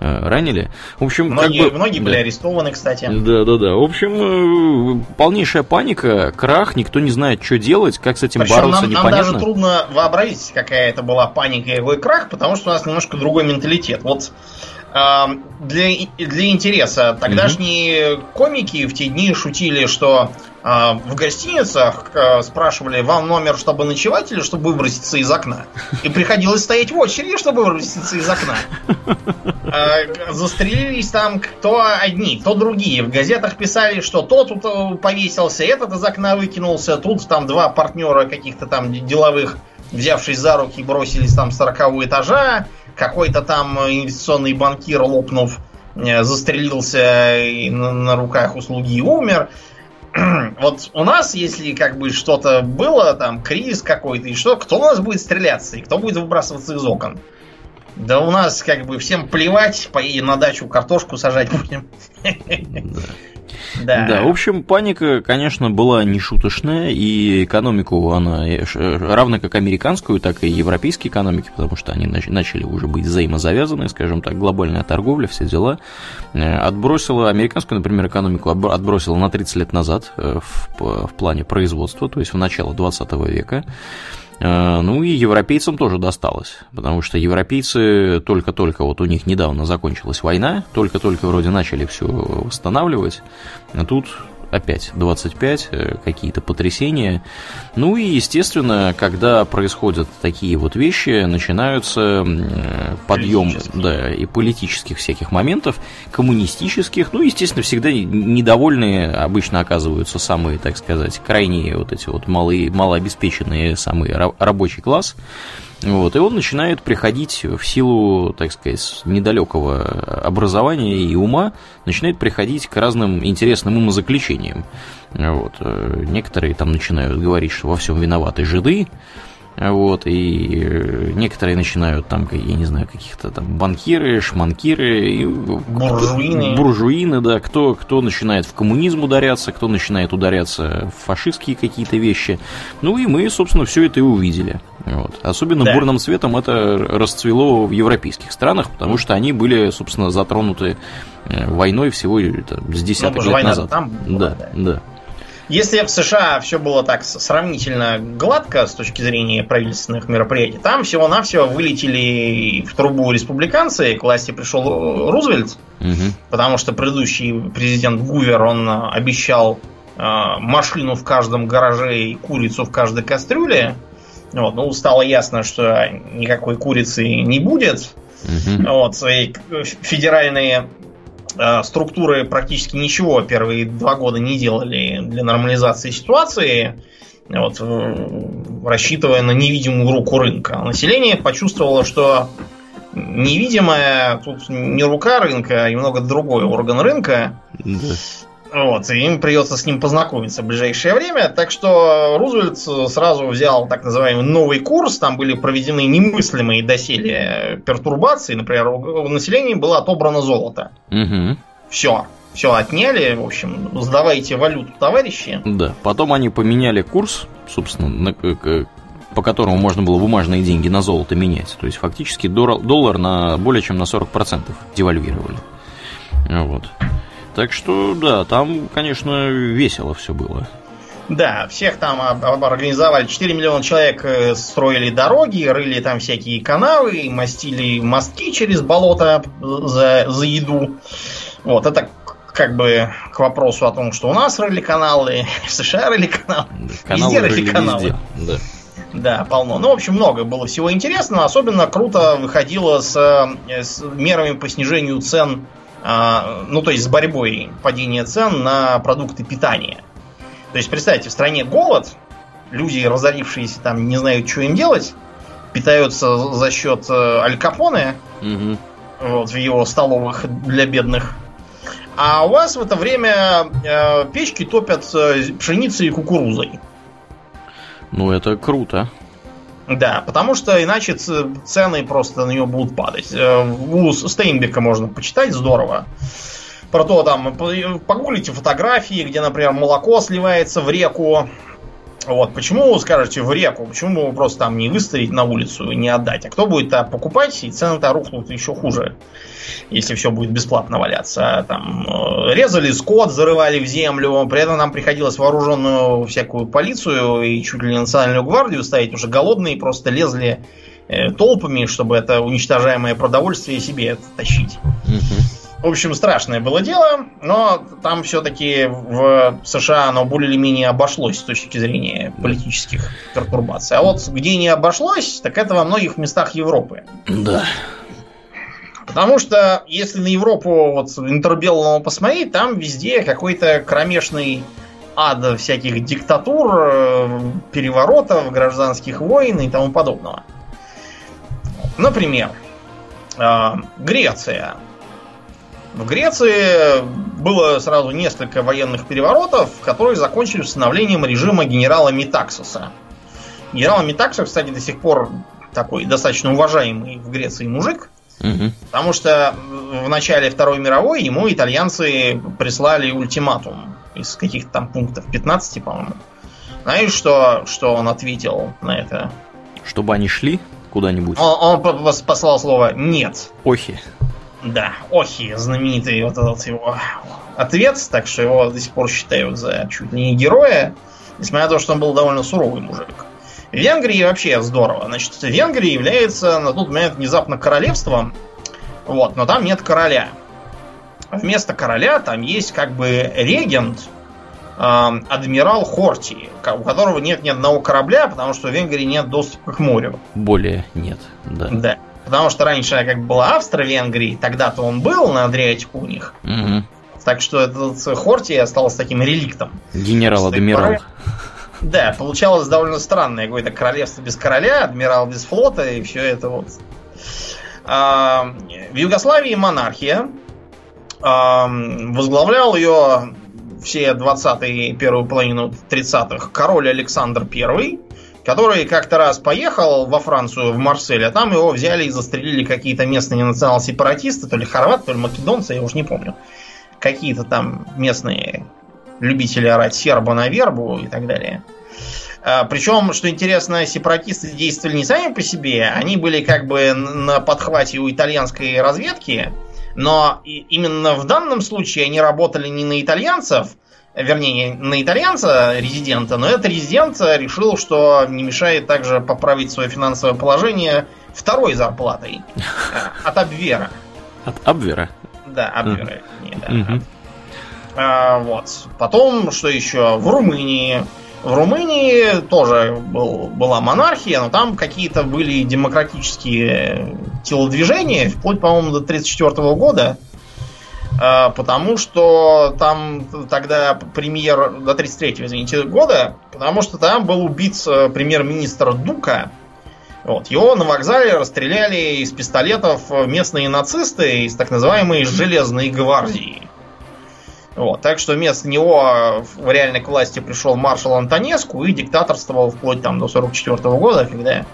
ранили. В общем, многие, как бы, многие были да. арестованы, кстати. Да, да, да. В общем, полнейшая паника, крах, никто не знает, что делать, как с этим Причем бороться, нам, непонятно. Нам даже трудно вообразить, какая это была паника и крах, потому что у нас немножко другой менталитет. Вот для, для интереса, тогдашние mm-hmm. комики в те дни шутили, что э, в гостиницах э, спрашивали, вам номер, чтобы ночевать или чтобы выброситься из окна? И приходилось стоять в очереди, чтобы выброситься из окна. Э, застрелились там кто одни, кто другие. В газетах писали, что тот тут повесился, этот из окна выкинулся, тут там два партнера каких-то там деловых взявшись за руки, бросились там с 40 этажа, какой-то там инвестиционный банкир, лопнув, э, застрелился на, на руках у слуги умер. <clears throat> Вот у нас, если как бы что-то было, там, кризис какой-то, и что, кто у нас будет стреляться, и кто будет выбрасываться из окон? Да у нас как бы всем плевать, поедем на дачу картошку сажать будем. Да. Да. да, в общем, паника, конечно, была нешуточная, и экономику она, э, равно как американскую, так и европейские экономики, потому что они начали уже быть взаимозавязаны, скажем так, глобальная торговля, все дела, э, отбросила, американскую, например, экономику отбросила на 30 лет назад э, в, в плане производства, то есть в начало 20 века, ну и европейцам тоже досталось, потому что европейцы только-только, вот у них недавно закончилась война, только-только вроде начали все восстанавливать, а тут опять 25, э, какие-то потрясения. Ну и, естественно, когда происходят такие вот вещи, начинаются подъем да, и политических всяких моментов, коммунистических, ну, естественно, всегда недовольные обычно оказываются самые, так сказать, крайние вот эти вот малые, малообеспеченные, самый рабочий класс. Вот, и он начинает приходить в силу, так сказать, недалекого образования и ума, начинает приходить к разным интересным умозаключениям. Вот. Э, некоторые там начинают говорить, что во всем виноваты жиды, вот, и э, некоторые начинают там, я не знаю, каких-то там банкиры, шманкиры, и буржуины. буржуины, да, кто, кто начинает в коммунизм ударяться, кто начинает ударяться в фашистские какие-то вещи. Ну и мы, собственно, все это и увидели. Вот. Особенно да. бурным цветом это расцвело в европейских странах, потому что они были, собственно, затронуты э, войной всего это, с десяток ну, лет назад. Там была, да, да. да. Если в США все было так сравнительно гладко с точки зрения правительственных мероприятий, там всего-навсего вылетели в трубу республиканцы, к власти пришел Рузвельт, угу. потому что предыдущий президент Гувер, он обещал э, машину в каждом гараже и курицу в каждой кастрюле. Вот, ну, стало ясно, что никакой курицы не будет. Угу. Вот, и федеральные Э, структуры практически ничего первые два года не делали для нормализации ситуации, вот, рассчитывая на невидимую руку рынка. Население почувствовало, что невидимая тут не рука рынка, а немного другой орган рынка. Да. Вот, и им придется с ним познакомиться в ближайшее время. Так что Рузвельт сразу взял так называемый новый курс. Там были проведены немыслимые доселе пертурбации. Например, у населения было отобрано золото. Угу. Все. Все отняли, в общем, сдавайте валюту, товарищи. Да, потом они поменяли курс, собственно, на, по которому можно было бумажные деньги на золото менять. То есть фактически доллар на более чем на 40% девальвировали. Вот. Так что, да, там, конечно, весело все было. Да, всех там организовали. 4 миллиона человек э, строили дороги, рыли там всякие канавы, мастили мостки через болото за, за еду. Вот, это как бы к вопросу о том, что у нас рыли каналы, <laughs> в США рыли каналы. каналы везде рыли каналы. Везде. Да. Да, полно. Ну, в общем, много было всего интересного. Особенно круто выходило с, э, с мерами по снижению цен ну, то есть с борьбой падения цен на продукты питания. То есть, представьте, в стране голод, люди, разорившиеся там, не знают, что им делать, питаются за счет э, Аль Капоне, угу. вот, в его столовых для бедных. А у вас в это время э, печки топят э, пшеницей и кукурузой. Ну, это круто. Да, потому что иначе цены просто на нее будут падать. Э, у Стейнбека можно почитать, здорово. Про то там, погуглите фотографии, где, например, молоко сливается в реку, Вот, почему, скажете, в реку? Почему бы просто там не выставить на улицу и не отдать? А кто будет -то покупать, и цены-то рухнут еще хуже, если все будет бесплатно валяться. Там э, резали скот, зарывали в землю, при этом нам приходилось вооруженную всякую полицию и чуть ли не национальную гвардию ставить, уже голодные просто лезли э, толпами, чтобы это уничтожаемое продовольствие себе тащить. В общем, страшное было дело, но там все-таки в США оно более или менее обошлось с точки зрения политических пертурбаций. А вот где не обошлось, так это во многих местах Европы. Да. Потому что если на Европу вот интербеллому посмотреть, там везде какой-то кромешный ад всяких диктатур, э, переворотов, гражданских войн и тому подобного. Например, э, Греция в Греции было сразу несколько военных переворотов, которые закончились установлением режима генерала Метаксуса. Генерал Метаксус, кстати, до сих пор такой достаточно уважаемый в Греции мужик. Угу. Потому что в начале Второй мировой ему итальянцы прислали ультиматум из каких-то там пунктов 15, по-моему. Знаешь, что, что он ответил на это? Чтобы они шли куда-нибудь? Он, он послал слово «нет». Охи. Да, Охи, знаменитый вот этот его ответ, так что его до сих пор считают за чуть ли не героя, несмотря на то, что он был довольно суровый мужик. В Венгрии вообще здорово. Значит, Венгрия является на тот момент внезапно королевством, вот, но там нет короля. Вместо короля там есть как бы регент, э, адмирал Хорти, у которого нет ни одного корабля, потому что в Венгрии нет доступа к морю. Более нет, да. Да. Потому что раньше как бы была Австро-Венгрия, тогда-то он был на Адриатику у них. Угу. Так что этот Хорти остался таким реликтом. Генерал-адмирал. Да, получалось довольно странное какое-то королевство без короля, адмирал без флота и все это вот. А, в Югославии монархия. А, возглавлял ее все 20-е и первую половину 30-х король Александр I который как-то раз поехал во Францию, в Марсель, а там его взяли и застрелили какие-то местные национал-сепаратисты, то ли хорваты, то ли македонцы, я уже не помню. Какие-то там местные любители орать серба на вербу и так далее. А, Причем, что интересно, сепаратисты действовали не сами по себе, они были как бы на подхвате у итальянской разведки, но именно в данном случае они работали не на итальянцев, вернее, на итальянца резидента, но этот резидент решил, что не мешает также поправить свое финансовое положение второй зарплатой <laughs> от Абвера. От Абвера? Да, Абвера. А, вот. Потом, что еще? В Румынии. В Румынии тоже был, была монархия, но там какие-то были демократические телодвижения, вплоть, по-моему, до 1934 года. А, потому что там тогда премьер до 33 извините, года, потому что там был убит э, премьер-министр Дука. Вот. Его на вокзале расстреляли из пистолетов местные нацисты из так называемой Железной гвардии. Вот. Так что вместо него в реальной власти пришел маршал Антонеску и диктаторствовал вплоть там до 44 года, когда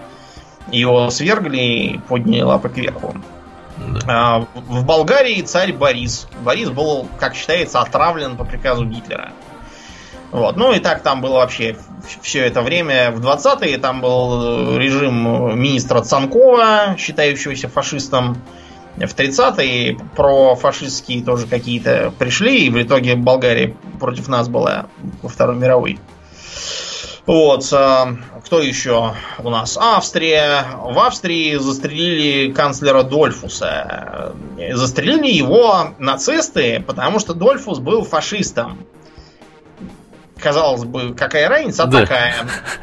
его свергли и подняли лапы кверху. Да. В Болгарии царь Борис. Борис был, как считается, отравлен по приказу Гитлера. Вот. Ну и так там было вообще все это время. В 20-е там был режим министра Цанкова, считающегося фашистом. В 30-е профашистские тоже какие-то пришли, и в итоге Болгария против нас была во Второй мировой. Вот, а, кто еще у нас? Австрия. В Австрии застрелили канцлера Дольфуса. Застрелили его нацисты, потому что Дольфус был фашистом казалось бы, какая разница, а да. такая.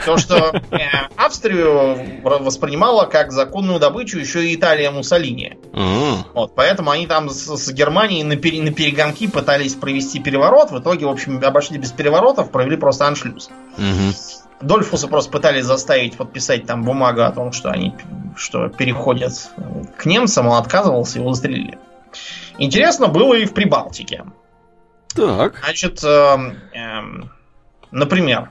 То, что э, Австрию воспринимала как законную добычу еще и Италия Муссолини. Mm. Вот, поэтому они там с, с Германией на, пере, на перегонки пытались провести переворот. В итоге, в общем, обошли без переворотов, провели просто аншлюз. Mm-hmm. Дольфуса просто пытались заставить подписать там бумагу о том, что они что переходят к немцам, он отказывался, его застрелили. Интересно было и в Прибалтике. Так. Значит, э, э, Например,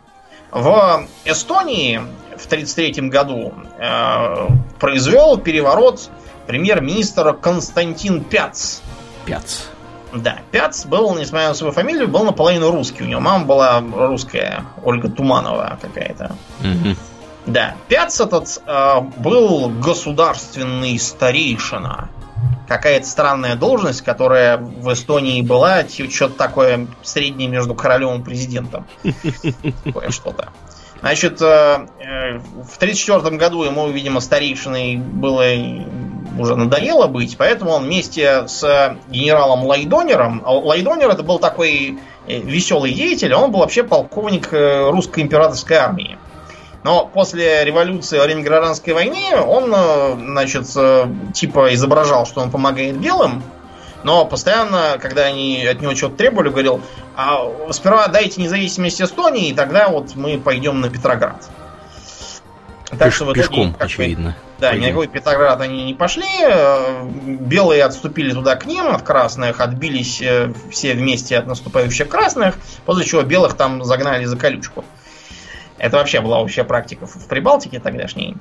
в Эстонии в 1933 году э, произвел переворот премьер-министр Константин Пяц. Пяц. Да, Пяц был, несмотря на свою фамилию, был наполовину русский. У него мама была русская, Ольга Туманова какая-то. Угу. Да, Пяц этот э, был государственный старейшина. Какая-то странная должность, которая в Эстонии была, что-то такое среднее между королем и президентом. <laughs> Такое что-то. Значит, э, э, в 1934 году ему, видимо, старейшиной было уже надоело быть, поэтому он вместе с генералом Лайдонером, а Лайдонер это был такой э, веселый деятель, он был вообще полковник русской императорской армии. Но после революции во время гражданской войны он, значит, типа изображал, что он помогает белым, но постоянно, когда они от него что-то требовали, говорил, а сперва дайте независимость Эстонии, и тогда вот мы пойдем на Петроград. Так Пеш, что в итоге, пешком, очевидно. Да, пойдем. никакой Петроград они не пошли. Белые отступили туда к ним, от красных, отбились э, все вместе от наступающих красных, после чего белых там загнали за колючку. Это вообще была общая практика в Прибалтике тогдашней.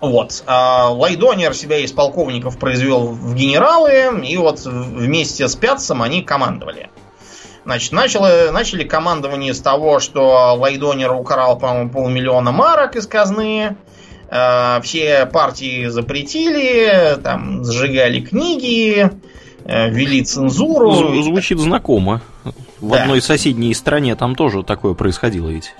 Вот. А Лайдонер себя из полковников произвел в генералы, и вот вместе с Пятсом они командовали. Значит, начало, начали командование с того, что Лайдонер украл, по-моему, полмиллиона марок из казны. Э, все партии запретили, там, сжигали книги, э, ввели цензуру. Звучит знакомо. В да. одной соседней стране там тоже такое происходило ведь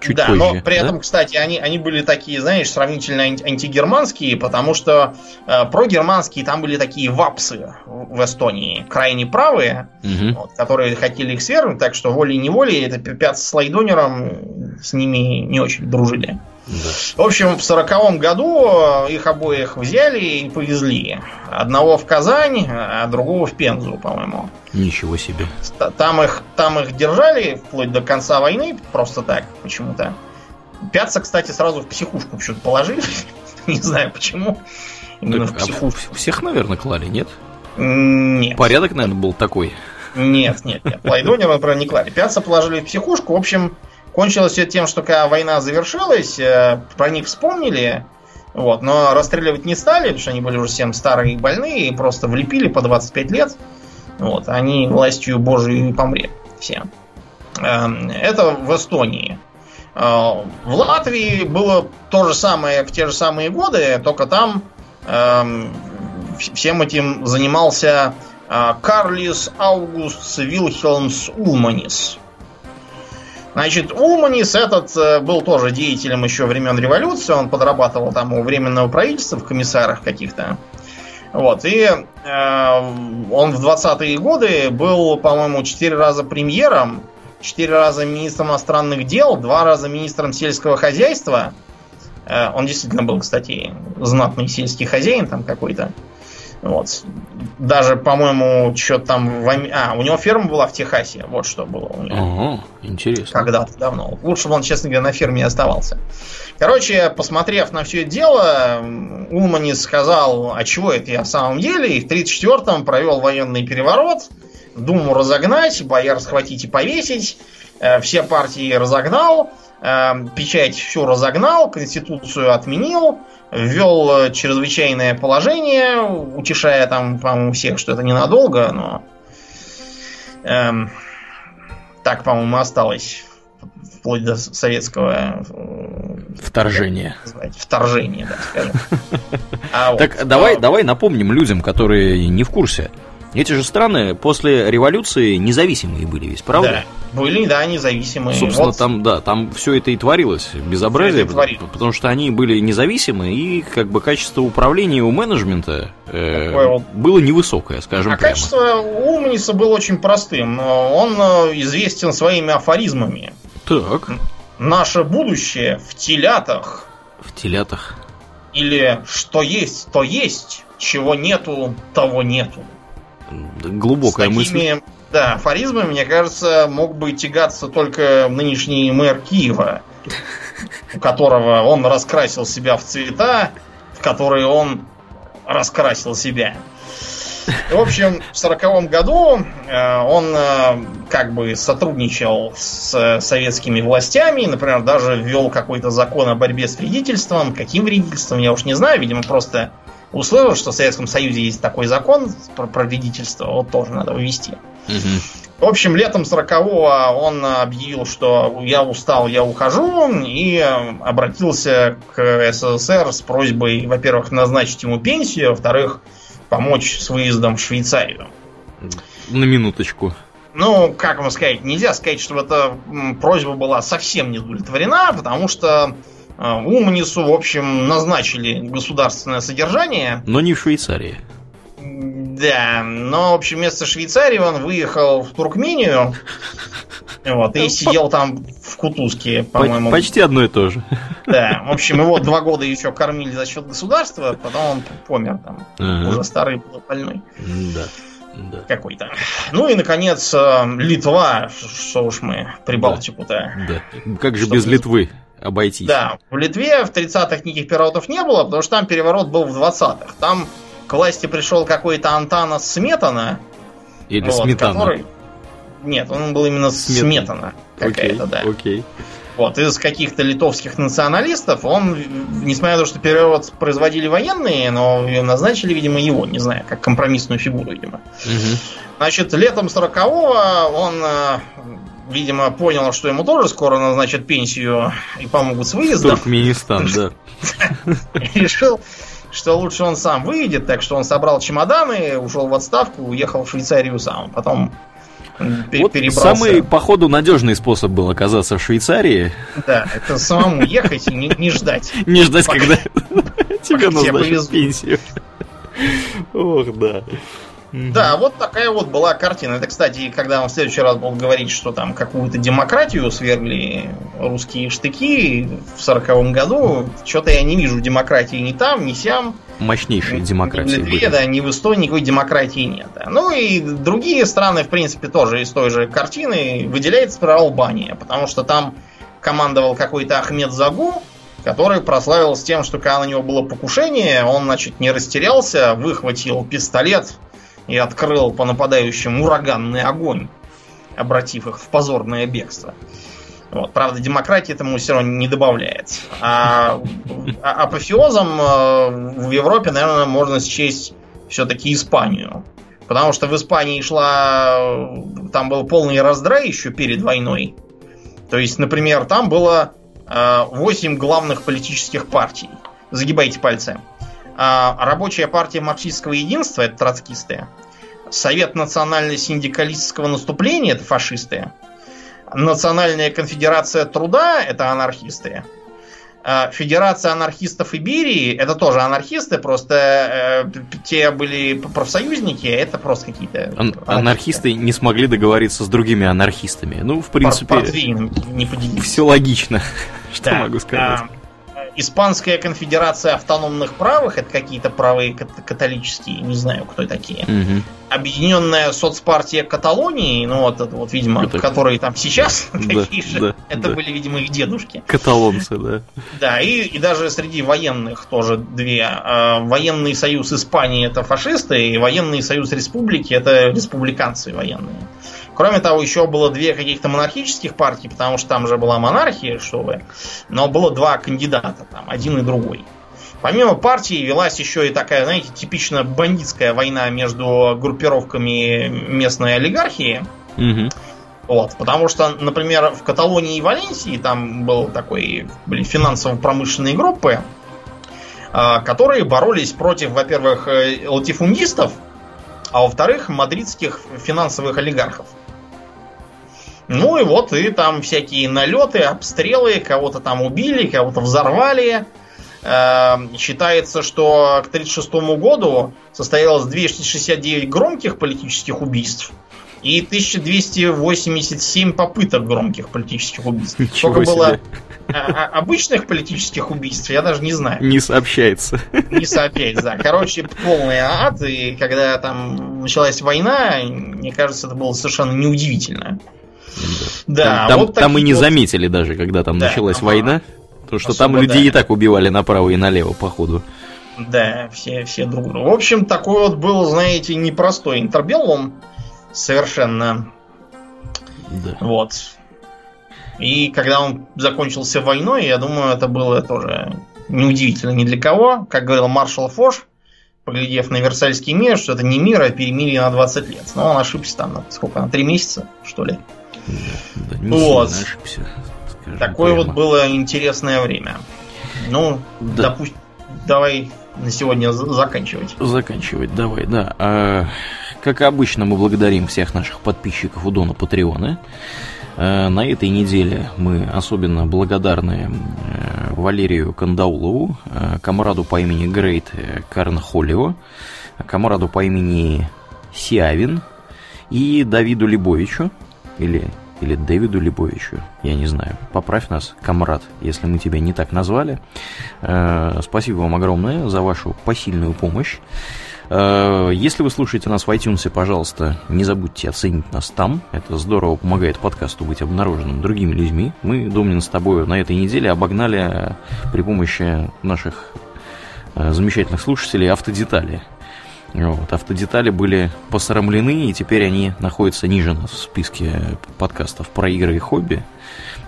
чуть да, позже. но при этом, кстати, они, они были такие, знаешь, сравнительно антигерманские, потому что э, прогерманские там были такие вапсы в Эстонии, крайне правые, угу. вот, которые хотели их свергнуть, так что волей-неволей это пят с Лайдонером с ними не очень дружили. Да. В общем, в сороковом году э, их обоих взяли и повезли. Одного в Казань, а другого в Пензу, по-моему. Ничего себе. Там их, там их держали вплоть до конца войны, просто так, почему-то. Пятца, кстати, сразу в психушку почему-то положили. <laughs> Не знаю почему. Именно так, в психушку. А всех, наверное, клали, нет? Нет. Порядок, наверное, был такой. Нет, нет, нет. Лайдонера, например, не клали. Пятца положили в психушку. В общем, Кончилось все тем, что когда война завершилась, э, про них вспомнили, вот, но расстреливать не стали, потому что они были уже всем старые и больные, и просто влепили по 25 лет. Вот, они властью Божией помре все. Эм, это в Эстонии. Э, в Латвии было то же самое в те же самые годы, только там эм, всем этим занимался э, Карлис Аугуст Вильхелмс Улманис. Значит, Улманис этот э, был тоже деятелем еще времен революции. Он подрабатывал там у временного правительства в комиссарах каких-то. Вот, и э, он в 20-е годы был, по-моему, четыре раза премьером, четыре раза министром иностранных дел, два раза министром сельского хозяйства. Э, он действительно был, кстати, знатный сельский хозяин там какой-то. Вот. Даже, по-моему, что-то там... В... А, у него ферма была в Техасе. Вот что было у него. Ага, интересно. Когда-то давно. Лучше бы он, честно говоря, на ферме оставался. Короче, посмотрев на все это дело, Улмани сказал, а чего это я в самом деле? И в 34-м провел военный переворот, Думу разогнать, бояр схватить и повесить, э, все партии разогнал, печать всю разогнал, конституцию отменил, ввел э, чрезвычайное положение, утешая там, по-моему, всех, что это ненадолго, но эм, так, по-моему, осталось вплоть до советского э, вторжения. Вторжения, да, скажем. <laughs> А так давай, давай напомним людям, которые не в курсе. Эти же страны после революции независимые были ведь, правда? Да, были, да, независимые. Собственно, вот. там, да, там все это и творилось, безобразие, потому, потому что они были независимы, и как бы качество управления у менеджмента э, вот. было невысокое, скажем а прямо. качество Умница было очень простым. Он э, известен своими афоризмами. Так. Наше будущее в телятах. В телятах. Или что есть, то есть, чего нету, того нету. Глубокая С такими, мысль. Да, афоризмами, мне кажется, мог бы тягаться только нынешний мэр Киева, у которого он раскрасил себя в цвета, в которые он раскрасил себя. В общем, в сороковом году э, он э, как бы сотрудничал с советскими властями, например, даже ввел какой-то закон о борьбе с вредительством. Каким вредительством, я уж не знаю, видимо, просто услышал, что в Советском Союзе есть такой закон про, про вредительство, вот тоже надо ввести. Угу. В общем, летом 40-го он объявил, что я устал, я ухожу, и обратился к СССР с просьбой, во-первых, назначить ему пенсию, во-вторых, помочь с выездом в Швейцарию. На минуточку. Ну, как вам сказать, нельзя сказать, что эта просьба была совсем не удовлетворена, потому что э, Умнису, в общем, назначили государственное содержание. Но не в Швейцарии. Да, но, в общем, вместо Швейцарии он выехал в Туркмению. Вот, и сидел там в Кутузке, по-моему. Почти одно и то же. Да, в общем, его два года еще кормили за счет государства, потом он помер там. Ага. Уже старый был больной. Да. Да. Какой-то. Ну и, наконец, э, Литва, что уж мы Прибалтику-то. Да. да. Как же без Литвы обойтись? Да, в Литве в 30-х никаких переворотов не было, потому что там переворот был в 20-х. Там к власти пришел какой-то Антанас Сметана. Или вот, Сметана. Который... Нет, он был именно Сметана, Сметана какая-то, да. Окей. Вот, из каких-то литовских националистов, он, несмотря на то, что переворот производили военные, но назначили, видимо, его, не знаю, как компромиссную фигуру, видимо. Угу. Значит, летом 40-го он, э, видимо, понял, что ему тоже скоро назначат пенсию и помогут с выездом. Туркменистан, да. <laughs> Решил что лучше он сам выйдет, так что он собрал чемоданы, ушел в отставку, уехал в Швейцарию сам. Потом вот перебрался. Самый, походу, надежный способ был оказаться в Швейцарии. Да, это самому ехать и не, не ждать. <laughs> Не ждать, когда <laughs> тебе назначат пенсию. Ох, да. Да, вот такая вот была картина. Это, кстати, когда он в следующий раз будет говорить, что там какую-то демократию свергли русские штыки в сороковом году, что-то я не вижу демократии ни там, ни сям. Мощнейшие демократии. Ни в да, ни в Эстонии никакой демократии нет. Да. Ну и другие страны, в принципе, тоже из той же картины выделяется про Албания, потому что там командовал какой-то Ахмед Загу, который прославился тем, что когда на него было покушение, он, значит, не растерялся, выхватил пистолет, и открыл по нападающим ураганный огонь, обратив их в позорное бегство. Вот. Правда, демократия этому все равно не добавляет. А, а апофеозом э, в Европе, наверное, можно счесть все-таки Испанию. Потому что в Испании шла... Там был полный раздрай еще перед войной. То есть, например, там было 8 э, главных политических партий. Загибайте пальцы. А, рабочая партия марксистского единства, это троцкисты. Совет национально-синдикалистского наступления, это фашисты. Национальная конфедерация труда, это анархисты. А, Федерация анархистов Иберии, это тоже анархисты, просто э, те были профсоюзники, а это просто какие-то... Ан- анархисты не смогли договориться с другими анархистами. Ну, в принципе, не все логично, <laughs> что могу сказать. Испанская конфедерация автономных правых, это какие-то правые католические, не знаю, кто такие. Угу. Объединенная соцпартия Каталонии, ну вот это вот, видимо, это... которые там сейчас <laughs> да, такие же, да, это да. были, видимо, их дедушки. Каталонцы, да. Да, и, и даже среди военных тоже две. А, военный союз Испании это фашисты, и военный союз республики это республиканцы военные. Кроме того, еще было две каких-то монархических партии, потому что там же была монархия, что вы. Но было два кандидата, там, один и другой. Помимо партии велась еще и такая, знаете, типично бандитская война между группировками местной олигархии. Угу. Вот, потому что, например, в Каталонии и Валенсии там был такой, были финансово-промышленные группы, а, которые боролись против, во-первых, э, латифундистов, а во-вторых, мадридских финансовых олигархов. Ну и вот и там всякие налеты, обстрелы, кого-то там убили, кого-то взорвали. Эм, считается, что к 1936 году состоялось 269 громких политических убийств и 1287 попыток громких политических убийств. Ничего Сколько себе. было обычных политических убийств, я даже не знаю. Не сообщается. Не сообщается, да. Короче, полный ад, и когда там началась война, мне кажется, это было совершенно неудивительно. Да, там, вот там мы не вот... заметили даже, когда там да, началась ага. война, потому что Особо, там людей да. и так убивали направо и налево, походу. Да, все, все друг друга. В общем, такой вот был, знаете, непростой интербеллум. Совершенно. Да. Вот. И когда он закончился войной, я думаю, это было тоже неудивительно ни для кого. Как говорил маршал Фош, поглядев на Версальский мир, что это не мир, а перемирие на 20 лет. Но он ошибся там на сколько, на 3 месяца, что ли? Вот. Такое прямо. вот было интересное время. Ну, да. допустим, давай на сегодня заканчивать. Заканчивать, давай, да. А, как обычно, мы благодарим всех наших подписчиков у Дона Патреона. А, на этой неделе мы особенно благодарны э, Валерию Кандаулову, э, комраду по имени Грейт Карнхолио, комраду по имени Сиавин и Давиду Либовичу, или или Дэвиду Либовичу, я не знаю. Поправь нас, комрад, если мы тебя не так назвали. Э, спасибо вам огромное за вашу посильную помощь. Э, если вы слушаете нас в iTunes, пожалуйста, не забудьте оценить нас там. Это здорово помогает подкасту быть обнаруженным другими людьми. Мы, Домнин, с тобой на этой неделе обогнали при помощи наших э, замечательных слушателей автодетали. Вот, автодетали были посрамлены, и теперь они находятся ниже нас в списке подкастов про игры и хобби.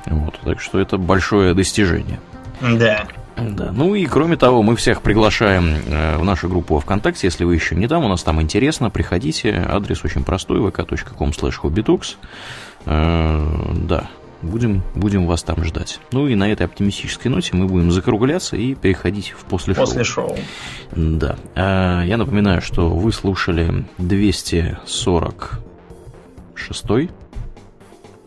Вот, так что это большое достижение. Да. Да. Ну и кроме того, мы всех приглашаем э, в нашу группу ВКонтакте, если вы еще не там, у нас там интересно, приходите, адрес очень простой, vk.com slash hobbytalks. Э, да, Будем, будем вас там ждать. Ну и на этой оптимистической ноте мы будем закругляться и переходить в после шоу. После шоу. Да. А, я напоминаю, что вы слушали 246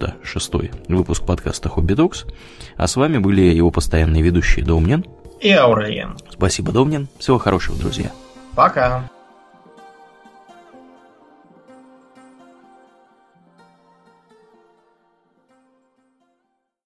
да, шестой выпуск подкаста Хобби Докс. А с вами были его постоянные ведущие Домнин и Аурелиен. Спасибо, Домнин. Всего хорошего, друзья. Пока.